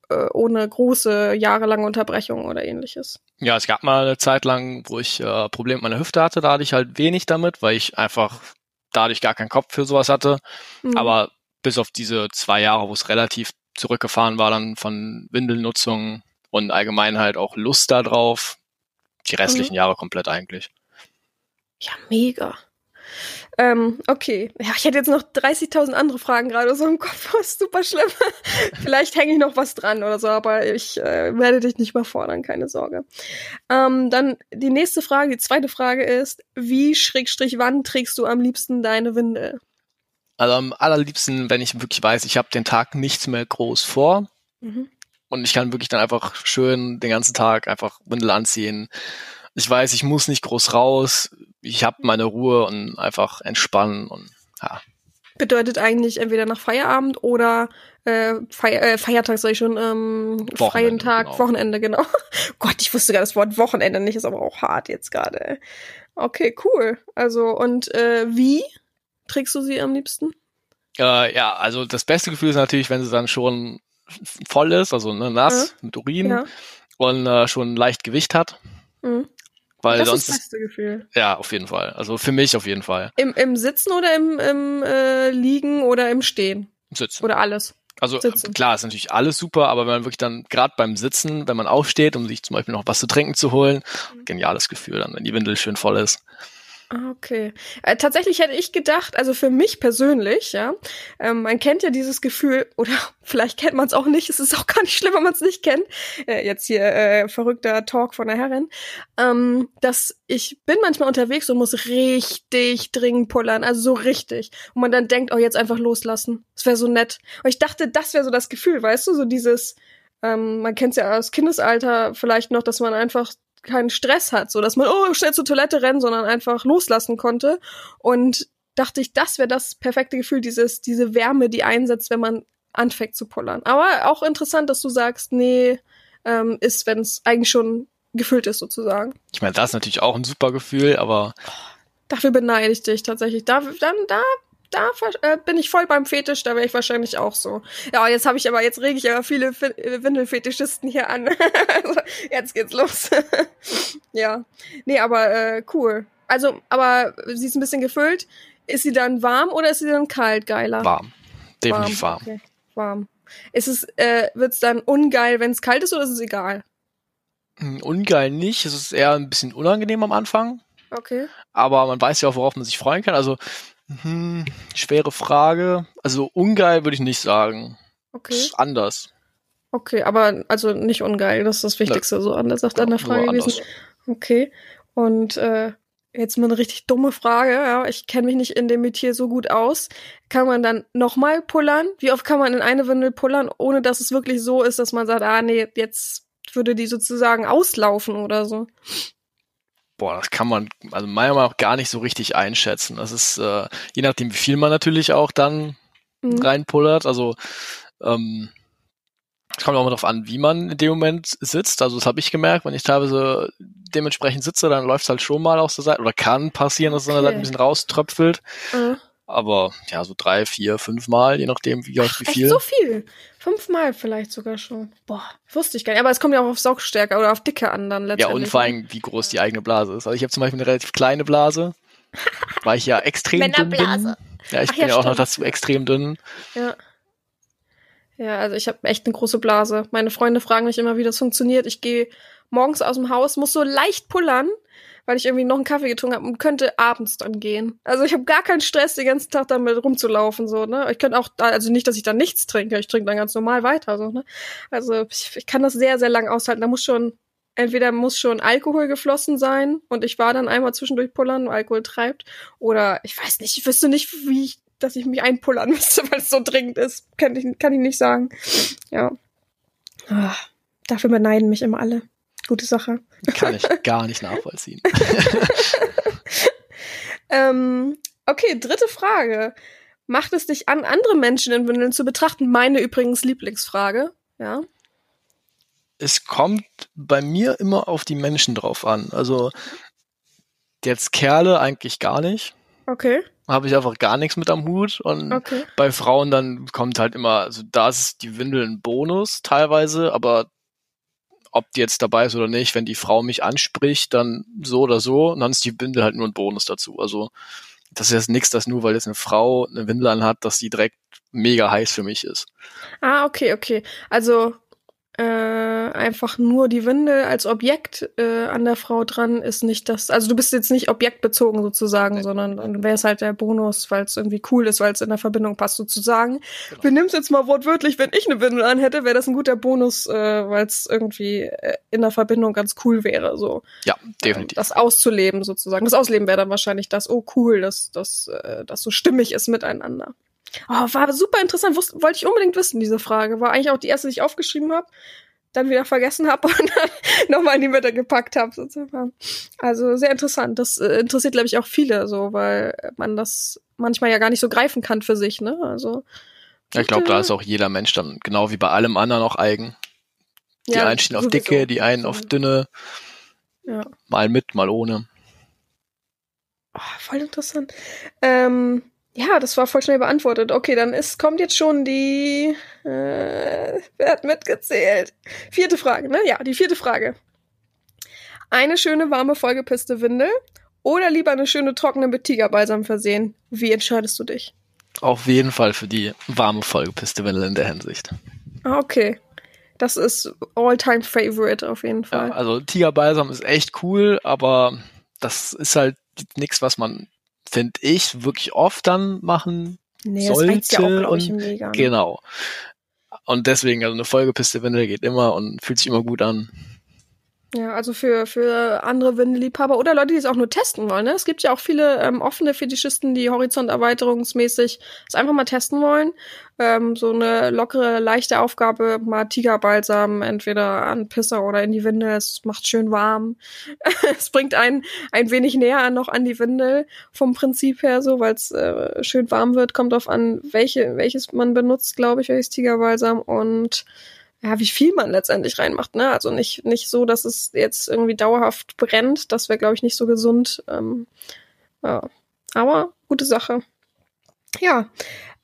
äh, ohne große jahrelange Unterbrechung oder ähnliches. Ja, es gab mal eine Zeit lang, wo ich äh, Probleme mit meiner Hüfte hatte. Da hatte ich halt wenig damit, weil ich einfach dadurch gar keinen Kopf für sowas hatte. Mhm. Aber bis auf diese zwei Jahre, wo es relativ zurückgefahren war, dann von Windelnutzung und allgemein halt auch Lust da drauf, die restlichen Mhm. Jahre komplett eigentlich. Ja, mega. Ähm, okay. Ja, ich hätte jetzt noch 30.000 andere Fragen gerade so im Kopf. *laughs* Das ist super schlimm. Vielleicht hänge ich noch was dran oder so, aber ich äh, werde dich nicht überfordern, keine Sorge. Ähm, dann die nächste Frage, die zweite Frage ist, wie schrägstrich wann trägst du am liebsten deine Windel? Also am allerliebsten, wenn ich wirklich weiß, ich habe den Tag nichts mehr groß vor Mhm. und ich kann wirklich dann einfach schön den ganzen Tag einfach Windel anziehen. Ich weiß, ich muss nicht groß raus, ich habe meine Ruhe und einfach entspannen und ja, Bedeutet eigentlich entweder nach Feierabend oder äh, Feier, äh, Feiertag, sag ich schon, ähm, freien Tag, genau. Wochenende, genau. *laughs* Gott, ich wusste gar das Wort Wochenende nicht, ist aber auch hart jetzt gerade. Okay, cool. Also, und äh, wie trägst du sie am liebsten? Äh, ja, also das beste Gefühl ist natürlich, wenn sie dann schon voll ist, also ne, nass mit Urin Ja. und äh, schon leicht Gewicht hat. Mhm. Weil Das ist sonst das ist, beste Gefühl. ja, auf jeden Fall. Also für mich auf jeden Fall. Im, im Sitzen oder im, im äh, Liegen oder im Stehen? Sitzen. Oder alles? Also Sitzen. klar, ist natürlich alles super, aber wenn man wirklich dann gerade beim Sitzen, wenn man aufsteht, um sich zum Beispiel noch was zu trinken zu holen, geniales Gefühl dann, wenn die Windel schön voll ist. Ah, Okay. Äh, tatsächlich hätte ich gedacht, also für mich persönlich, ja, ähm, man kennt ja dieses Gefühl, *laughs* oder vielleicht kennt man es auch nicht, es ist auch gar nicht schlimm, wenn man es nicht kennt. Äh, jetzt hier äh, verrückter Talk von der Herrin. Ähm, dass ich bin manchmal unterwegs und muss richtig dringend pullern, also so richtig. Und man dann denkt, oh, jetzt einfach loslassen. Das wäre so nett. Und ich dachte, das wäre so das Gefühl, weißt du, so dieses, ähm, man kennt es ja aus Kindesalter vielleicht noch, dass man einfach keinen Stress hat, so dass man oh schnell zur Toilette rennen, sondern einfach loslassen konnte und dachte ich, das wäre das perfekte Gefühl, dieses diese Wärme, die einsetzt, wenn man anfängt zu pullern. Aber auch interessant, dass du sagst, nee, ähm, ist, wenn es eigentlich schon gefüllt ist sozusagen. Ich meine, das ist natürlich auch ein super Gefühl, aber Dafür beneide ich dich tatsächlich. Da, dann, da, da äh, bin ich voll beim Fetisch, da wäre ich wahrscheinlich auch so. Ja, jetzt habe ich aber, jetzt rege ich aber viele Fi- äh, Windelfetischisten hier an. *laughs* also, jetzt geht's los. *laughs* ja. Nee, aber äh, cool. Also, aber sie ist ein bisschen gefüllt. Ist sie dann warm oder ist sie dann kalt, geiler? warm. Definitiv warm. Okay, warm. Ist es, äh, wird's dann ungeil, wenn es kalt ist oder ist es egal? Hm, Ungeil nicht, es ist eher ein bisschen unangenehm am Anfang, Okay. aber man weiß ja auch, worauf man sich freuen kann. Also, hm, schwere Frage. Also, ungeil würde ich nicht sagen. Okay. Ist anders. Okay, aber also nicht ungeil, das ist das Wichtigste, so an der, sagt an der Frage anders. gewesen. Okay. Und äh, jetzt mal eine richtig dumme Frage, ja. Ich kenne mich nicht in dem Metier so gut aus. Kann man dann nochmal pullern? Wie oft kann man in eine Windel pullern, ohne dass es wirklich so ist, dass man sagt, ah nee, jetzt würde die sozusagen auslaufen oder so. Boah, das kann man, also meiner Meinung nach gar nicht so richtig einschätzen. Das ist, äh, je nachdem, wie viel man natürlich auch dann Mhm. reinpullert. Also, ähm, es kommt auch mal drauf an, wie man in dem Moment sitzt. Also, das habe ich gemerkt, wenn ich teilweise dementsprechend sitze, dann läuft es halt schon mal aus der Seite oder kann passieren, dass es an der Seite ein Okay. bisschen rauströpfelt. Äh, Aber ja, so drei, vier, fünf Mal, je nachdem, wie, wie echt viel. so viel? Fünfmal vielleicht sogar schon. Boah, wusste ich gar nicht. Aber es kommt ja auch auf Saugstärke oder auf Dicke an dann Ja, letztendlich. und vor ne? allem, wie groß die eigene Blase ist. Also ich habe zum Beispiel eine relativ kleine Blase, *laughs* weil ich ja extrem dünn bin. Männerblase. Ja, ich Ach bin ja, ja, auch noch dazu extrem dünn. Ja. Ja, also ich habe echt eine große Blase. Meine Freunde fragen mich immer, wie das funktioniert. Ich gehe morgens aus dem Haus, muss so leicht pullern, weil ich irgendwie noch einen Kaffee getrunken habe und könnte abends dann gehen. Also ich habe gar keinen Stress, den ganzen Tag damit rumzulaufen so, ne? Ich könnte auch also nicht, dass ich dann nichts trinke, ich trinke dann ganz normal weiter so, ne? Also ich, ich kann das sehr sehr lang aushalten. Da muss schon entweder muss schon Alkohol geflossen sein und ich war dann einmal zwischendurch pullern, Alkohol treibt oder ich weiß nicht, ich wüsste nicht, wie ich dass ich mich einpullern *laughs* müsste, weil es so dringend ist. Kann ich, kann ich nicht sagen. Ja. Ah, dafür beneiden mich immer alle. Gute Sache. Kann ich *laughs* gar nicht nachvollziehen. *laughs* Ähm, okay, dritte Frage. Macht es dich an, andere Menschen in Windeln zu betrachten? Meine übrigens Lieblingsfrage. Ja. es kommt bei mir immer auf die Menschen drauf an. Also jetzt Kerle eigentlich gar nicht. Okay. Habe ich einfach gar nichts mit am Hut. Und Okay. bei Frauen dann kommt halt immer, also da ist die Windel ein Bonus teilweise, aber ob die jetzt dabei ist oder nicht, wenn die Frau mich anspricht, dann so oder so, und dann ist die Windel halt nur ein Bonus dazu. Also das ist jetzt nichts, dass nur weil jetzt eine Frau eine Windel anhat, dass die direkt mega heiß für mich ist. Ah, okay, okay. Also äh, einfach nur die Windel als Objekt äh, an der Frau dran ist nicht das. Also du bist jetzt nicht objektbezogen sozusagen, sondern dann wäre es halt der Bonus, weil es irgendwie cool ist, weil es in der Verbindung passt sozusagen. Wir nehmen es jetzt mal wortwörtlich, wenn ich eine Windel anhätte, wäre das ein guter Bonus, äh, weil es irgendwie äh, in der Verbindung ganz cool wäre, so Ja, definitiv. das auszuleben sozusagen. Das Ausleben wäre dann wahrscheinlich das, oh cool, dass das, äh, das so stimmig ist miteinander. Oh, war super interessant, Wusste, wollte ich unbedingt wissen, diese Frage. War eigentlich auch die erste, die ich aufgeschrieben habe, dann wieder vergessen habe *laughs* und dann nochmal in die Mitte gepackt habe. sozusagen. Also sehr interessant. Das äh, interessiert, glaube ich, auch viele so, weil man das manchmal ja gar nicht so greifen kann für sich, ne? Also. Ja, ich glaube, da ist auch jeder Mensch dann genau wie bei allem anderen auch eigen. Die einen stehen auf dicke, die einen auf dünne, Ja. mal mit, mal ohne. Oh, voll interessant. Ähm, ja, das war voll schnell beantwortet. Okay, dann ist, kommt jetzt schon die, äh, wer hat mitgezählt? Vierte Frage, ne? Ja, die vierte Frage. Eine schöne, warme, vollgepisste Windel oder lieber eine schöne, trockene mit Tigerbalsam versehen? Wie entscheidest du dich? Auf jeden Fall für die warme vollgepisste Windel in der Hinsicht. Ah, okay. Das ist all-time favorite auf jeden Fall. Ja, also Tigerbalsam ist echt cool, aber das ist halt nichts, was man, finde ich, wirklich oft dann machen nee, das sollte. ja auch, ich, und- mega. ne? Genau. Und deswegen, also eine vollgepisste Windel geht immer und fühlt sich immer gut an. Ja, also für, für andere Windelliebhaber oder Leute, die es auch nur testen wollen. Ne? Es gibt ja auch viele ähm, offene Fetischisten, die horizonterweiterungsmäßig es einfach mal testen wollen. Ähm, so eine lockere, leichte Aufgabe, mal Tigerbalsam entweder an Pisser oder in die Windel. Es macht schön warm. *laughs* es bringt einen ein wenig näher noch an die Windel vom Prinzip her so, weil es äh, schön warm wird. Kommt auf an, welche, welches man benutzt, glaube ich, welches Tigerbalsam und ja, wie viel man letztendlich reinmacht, ne? Also nicht, nicht so, dass es jetzt irgendwie dauerhaft brennt. Das wäre, glaube ich, nicht so gesund. Ähm, ja. Aber gute Sache. Ja.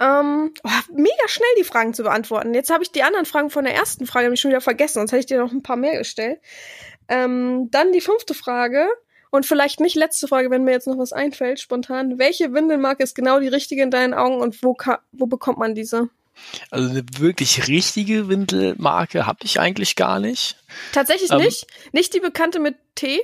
Ähm, oh, mega schnell die Fragen zu beantworten. Jetzt habe ich die anderen Fragen von der ersten Frage nämlich schon wieder vergessen, sonst hätte ich dir noch ein paar mehr gestellt. Ähm, dann die fünfte Frage. Und vielleicht nicht letzte Frage, wenn mir jetzt noch was einfällt, spontan. Welche Windelmarke ist genau die richtige in deinen Augen und wo, wo bekommt man diese? Also eine wirklich richtige Windelmarke habe ich eigentlich gar nicht. Tatsächlich Ähm, nicht? Nicht die bekannte mit T?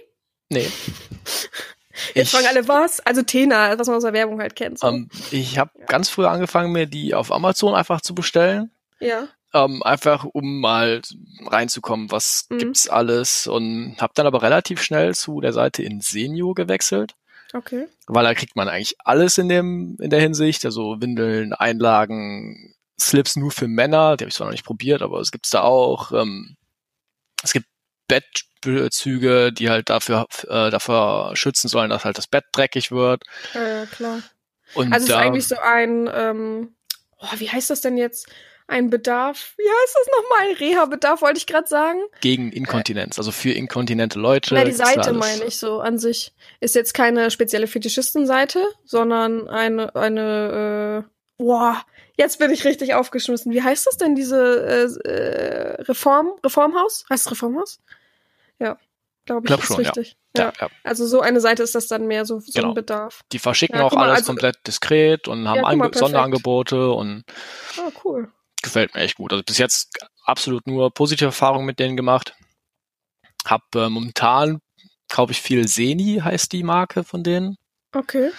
Nee. *laughs* Jetzt fragen alle was? Also Tena, was man aus der Werbung halt kennt. So. ähm, ich habe ganz früh angefangen, mir die auf Amazon einfach zu bestellen. ja. Ähm, einfach um mal reinzukommen, was Mhm. gibt's alles und habe dann aber relativ schnell zu der Seite in Senio gewechselt, Okay. weil da kriegt man eigentlich alles in dem in der Hinsicht, also Windeln, Einlagen, Slips nur für Männer, die habe ich zwar noch nicht probiert, aber es gibt's da auch. Ähm, es gibt Bettbezüge, die halt dafür äh, dafür schützen sollen, dass halt das Bett dreckig wird. Ja, klar. Und Also es ist eigentlich so ein, ähm, oh, wie heißt das denn jetzt? Ein Bedarf. Wie heißt das nochmal? Reha-Bedarf, wollte ich gerade sagen. gegen Inkontinenz, also für inkontinente Leute. Na, die Seite meine ich so an sich. Ist jetzt keine spezielle Fetischisten-Seite, sondern eine, eine, äh, boah, jetzt bin ich richtig aufgeschmissen. Wie heißt das denn, diese äh, äh, Reform, Reformhaus? Heißt es Reformhaus? Ja, glaube ich, Glaub ist schon, ja. richtig. Ja, ja. Also so eine Seite ist das dann mehr so, so Genau. ein Bedarf. Die verschicken Ja, auch mal, alles also- komplett diskret und haben Ja, mal. Sonderangebote und Ah, cool. gefällt mir echt gut. Also bis jetzt absolut nur positive Erfahrungen mit denen gemacht. Hab äh, momentan kaufe ich viel Seni, heißt die Marke von denen. Okay.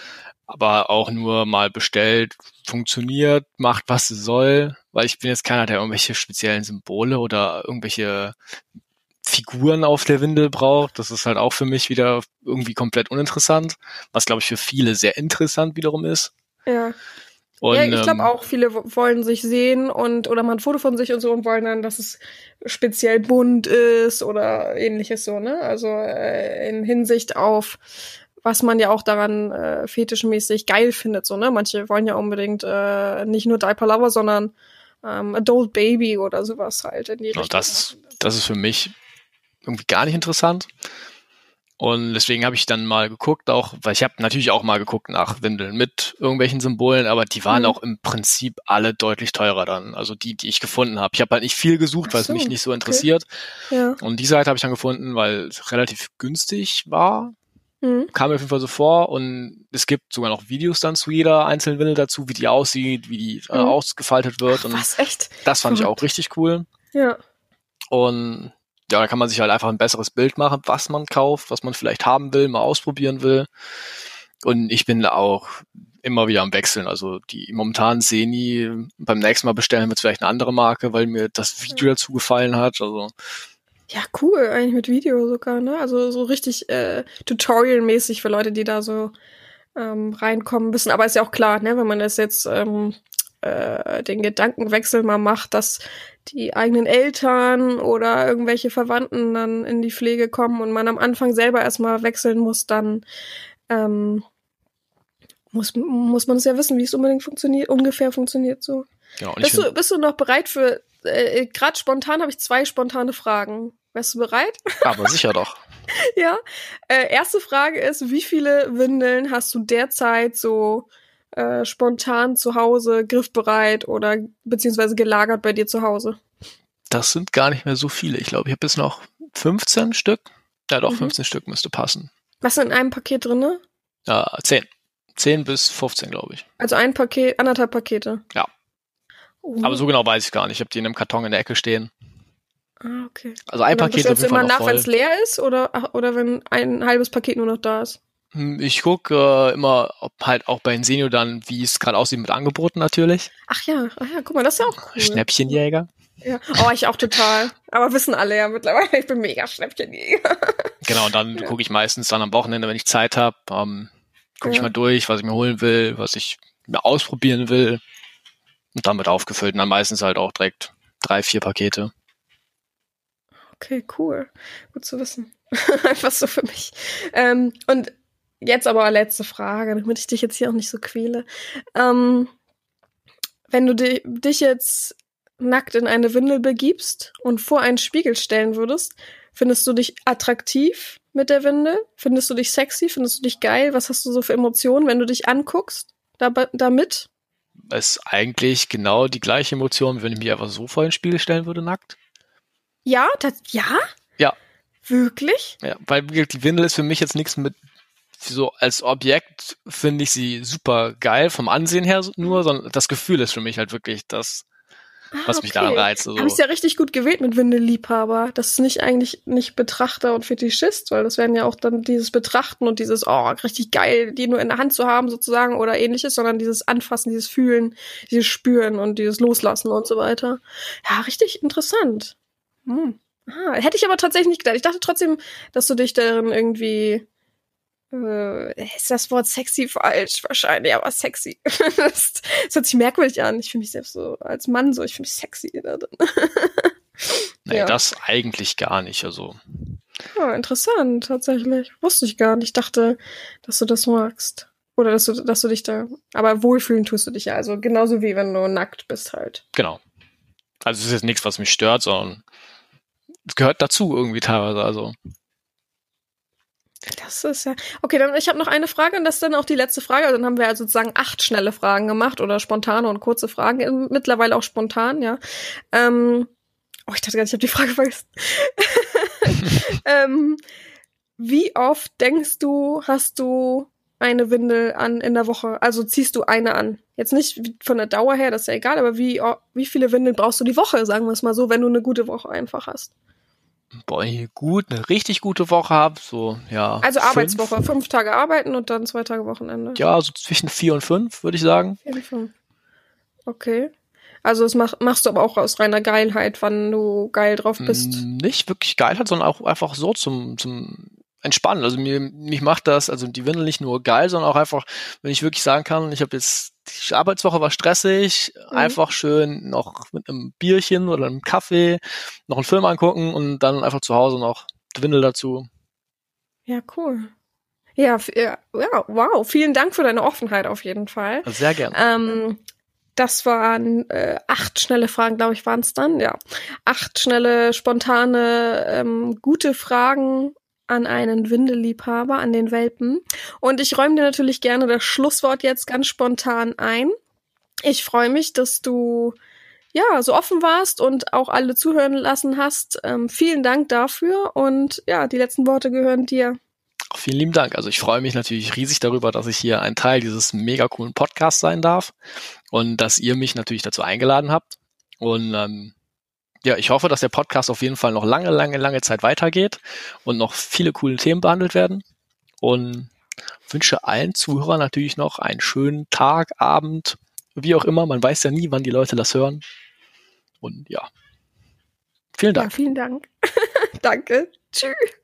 Aber auch nur mal bestellt, funktioniert, macht was sie soll, weil ich bin jetzt keiner, der irgendwelche speziellen Symbole oder irgendwelche Figuren auf der Windel braucht. Das ist halt auch für mich wieder irgendwie komplett uninteressant, was glaube ich für viele sehr interessant wiederum ist. Ja. Und, ja, ich glaube ähm, auch, viele wo- wollen sich sehen und oder mal ein Foto von sich und so und wollen dann, dass es speziell bunt ist oder ähnliches so, ne? Also äh, in Hinsicht auf was man ja auch daran äh, fetischmäßig geil findet, so, ne? Manche wollen ja unbedingt äh, nicht nur Diaper Lover, sondern ähm, Adult Baby oder sowas halt in die Richtung. das, das ist für mich irgendwie gar nicht interessant. Und deswegen habe ich dann mal geguckt, auch, weil ich habe natürlich auch mal geguckt nach Windeln mit irgendwelchen Symbolen, aber die waren Mhm. auch im Prinzip alle deutlich teurer dann. Also die, die ich gefunden habe. Ich habe halt nicht viel gesucht, Ach weil es so, mich nicht so okay. interessiert. Ja. Und die Seite habe ich dann gefunden, weil es relativ günstig war. Mhm. Kam mir auf jeden Fall so vor. Und es gibt sogar noch Videos dann zu jeder einzelnen Windel dazu, wie die aussieht, wie die äh, Mhm. ausgefaltet wird. Und Was, echt? das fand ich Verrückt. auch richtig cool. Ja. Und ja, da kann man sich halt einfach ein besseres Bild machen, was man kauft, was man vielleicht haben will, mal ausprobieren will. Und ich bin da auch immer wieder am Wechseln. Also die momentan Seni, beim nächsten Mal bestellen wird vielleicht eine andere Marke, weil mir das Video dazu gefallen hat. Also Ja, cool, eigentlich mit Video sogar, ne? Also so richtig äh, Tutorial-mäßig für Leute, die da so ähm, reinkommen müssen. Aber ist ja auch klar, ne, wenn man das jetzt ähm, äh, den Gedankenwechsel mal macht, dass die eigenen Eltern oder irgendwelche Verwandten dann in die Pflege kommen und man am Anfang selber erstmal wechseln muss, dann ähm, muss, muss man es ja wissen, wie es unbedingt funktioniert, ungefähr funktioniert so. genau. Bist du, bist du noch bereit für, äh, gerade spontan habe ich zwei spontane Fragen. Wärst du bereit? aber sicher doch. *laughs* ja. Äh, erste Frage ist, wie viele Windeln hast du derzeit so äh, spontan zu Hause, griffbereit oder beziehungsweise gelagert bei dir zu Hause? Das sind gar nicht mehr so viele. Ich glaube, ich habe jetzt noch 15 Stück. Ja, doch, Mhm. 15 Stück müsste passen. Was ist in einem Paket drinne? Ja, 10. 10 bis 15, glaube ich. Also ein Paket, anderthalb Pakete. Ja. Oh. Aber so genau weiß ich gar nicht. Ich habe die in einem Karton in der Ecke stehen. Ah, okay. Also ein Paket ist immer nach, wenn es leer ist oder, oder wenn ein halbes Paket nur noch da ist? Hm, Ich gucke äh, immer, ob halt auch bei Insenio dann, wie es gerade aussieht mit Angeboten natürlich. Ach ja, ach ja, guck mal, das ist ja auch cool. Schnäppchenjäger. Ja. Oh, ich auch total. Aber wissen alle ja mittlerweile, ich bin mega Schnäppchenjäger. Genau, und dann gucke ich meistens dann am Wochenende, wenn ich Zeit habe, ähm, gucke ich Ja. mal durch, was ich mir holen will, was ich mir ausprobieren will. Und dann wird aufgefüllt. Und dann meistens halt auch direkt drei, vier Pakete. Okay, cool. Gut zu wissen. *laughs* Einfach so für mich. Ähm, und jetzt aber letzte Frage, damit ich dich jetzt hier auch nicht so quäle. Ähm, wenn du di dich jetzt nackt in eine Windel begibst und vor einen Spiegel stellen würdest, findest du dich attraktiv mit der Windel? Findest du dich sexy? Findest du dich geil? Was hast du so für Emotionen, wenn du dich anguckst damit? Ist eigentlich genau die gleiche Emotion, wenn ich mich einfach so vor den Spiegel stellen würde, nackt. Ja, das, ja? Ja. Wirklich? Ja, weil die Windel ist für mich jetzt nichts mit so als Objekt finde ich sie super geil vom Ansehen her nur, sondern das Gefühl ist für mich halt wirklich das, was mich daran reizt. Also, Du hast ja richtig gut gewählt mit Windelliebhaber. Das ist nicht eigentlich nicht Betrachter und Fetischist, weil das wären ja auch dann dieses Betrachten und dieses, oh, richtig geil, die nur in der Hand zu haben sozusagen oder ähnliches, sondern dieses Anfassen, dieses Fühlen, dieses Spüren und dieses Loslassen und so weiter. Ja, richtig interessant. Hm. Ah, hätte ich aber tatsächlich nicht gedacht. Ich dachte trotzdem, dass du dich darin irgendwie äh, ist das Wort sexy falsch? Wahrscheinlich, aber sexy. *laughs* das, das hört sich merkwürdig an. Ich fühle mich selbst so als Mann so, ich fühle mich sexy da drin. *laughs* nee, ja. das eigentlich gar nicht. Also, Ah, interessant, tatsächlich. Wusste ich gar nicht. Ich dachte, dass du das magst. Oder dass du, dass du dich da. Aber wohlfühlen tust du dich ja. Also genauso wie wenn du nackt bist halt. genau. Also es ist jetzt nichts, was mich stört, sondern es gehört dazu irgendwie teilweise. Also, Das ist ja. Okay, dann ich habe noch eine Frage und das ist dann auch die letzte Frage. Also dann haben wir also sozusagen acht schnelle Fragen gemacht oder spontane und kurze Fragen. Mittlerweile auch spontan, ja. Ähm, oh, ich dachte gar nicht, ich habe die Frage vergessen. *laughs* ähm, wie oft denkst du, hast du eine Windel an in der Woche? Also ziehst du eine an? Jetzt nicht von der Dauer her, das ist ja egal, aber wie, wie viele Windeln brauchst du die Woche, sagen wir es mal so, wenn du eine gute Woche einfach hast? Boah, gut, eine richtig gute Woche habe, so, ja. Also fünf. Arbeitswoche, fünf Tage arbeiten und dann zwei Tage Wochenende. Ja, so zwischen vier und fünf, würde ich sagen. Vier und fünf. Okay. Also das mach, machst du aber auch aus reiner Geilheit, wann du geil drauf bist. Nicht wirklich Geilheit, sondern auch einfach so zum, zum Entspannen. Also mir, mich macht das, also die Windel nicht nur geil, sondern auch einfach, wenn ich wirklich sagen kann, ich habe jetzt, die Arbeitswoche war stressig, Mhm. einfach schön noch mit einem Bierchen oder einem Kaffee noch einen Film angucken und dann einfach zu Hause noch die Windel dazu. Ja, cool. Ja, ja, wow. Vielen Dank für deine Offenheit auf jeden Fall. Sehr gerne. Ähm, das waren äh, acht schnelle Fragen, glaube ich, waren es dann. Ja, acht schnelle, spontane, ähm, gute Fragen an einen Windelliebhaber, an den Welpen. Und ich räume dir natürlich gerne das Schlusswort jetzt ganz spontan ein. Ich freue mich, dass du ja so offen warst und auch alle zuhören lassen hast. Ähm, vielen Dank dafür und ja, die letzten Worte gehören dir. Vielen lieben Dank. Also ich freue mich natürlich riesig darüber, dass ich hier ein Teil dieses mega coolen Podcasts sein darf und dass ihr mich natürlich dazu eingeladen habt. Und ähm, ja, ich hoffe, dass der Podcast auf jeden Fall noch lange, lange, lange Zeit weitergeht und noch viele coole Themen behandelt werden. Und wünsche allen Zuhörern natürlich noch einen schönen Tag, Abend, wie auch immer. Man weiß ja nie, wann die Leute das hören. Und ja, vielen Ja, Dank. vielen Dank. *laughs* Danke. Tschüss.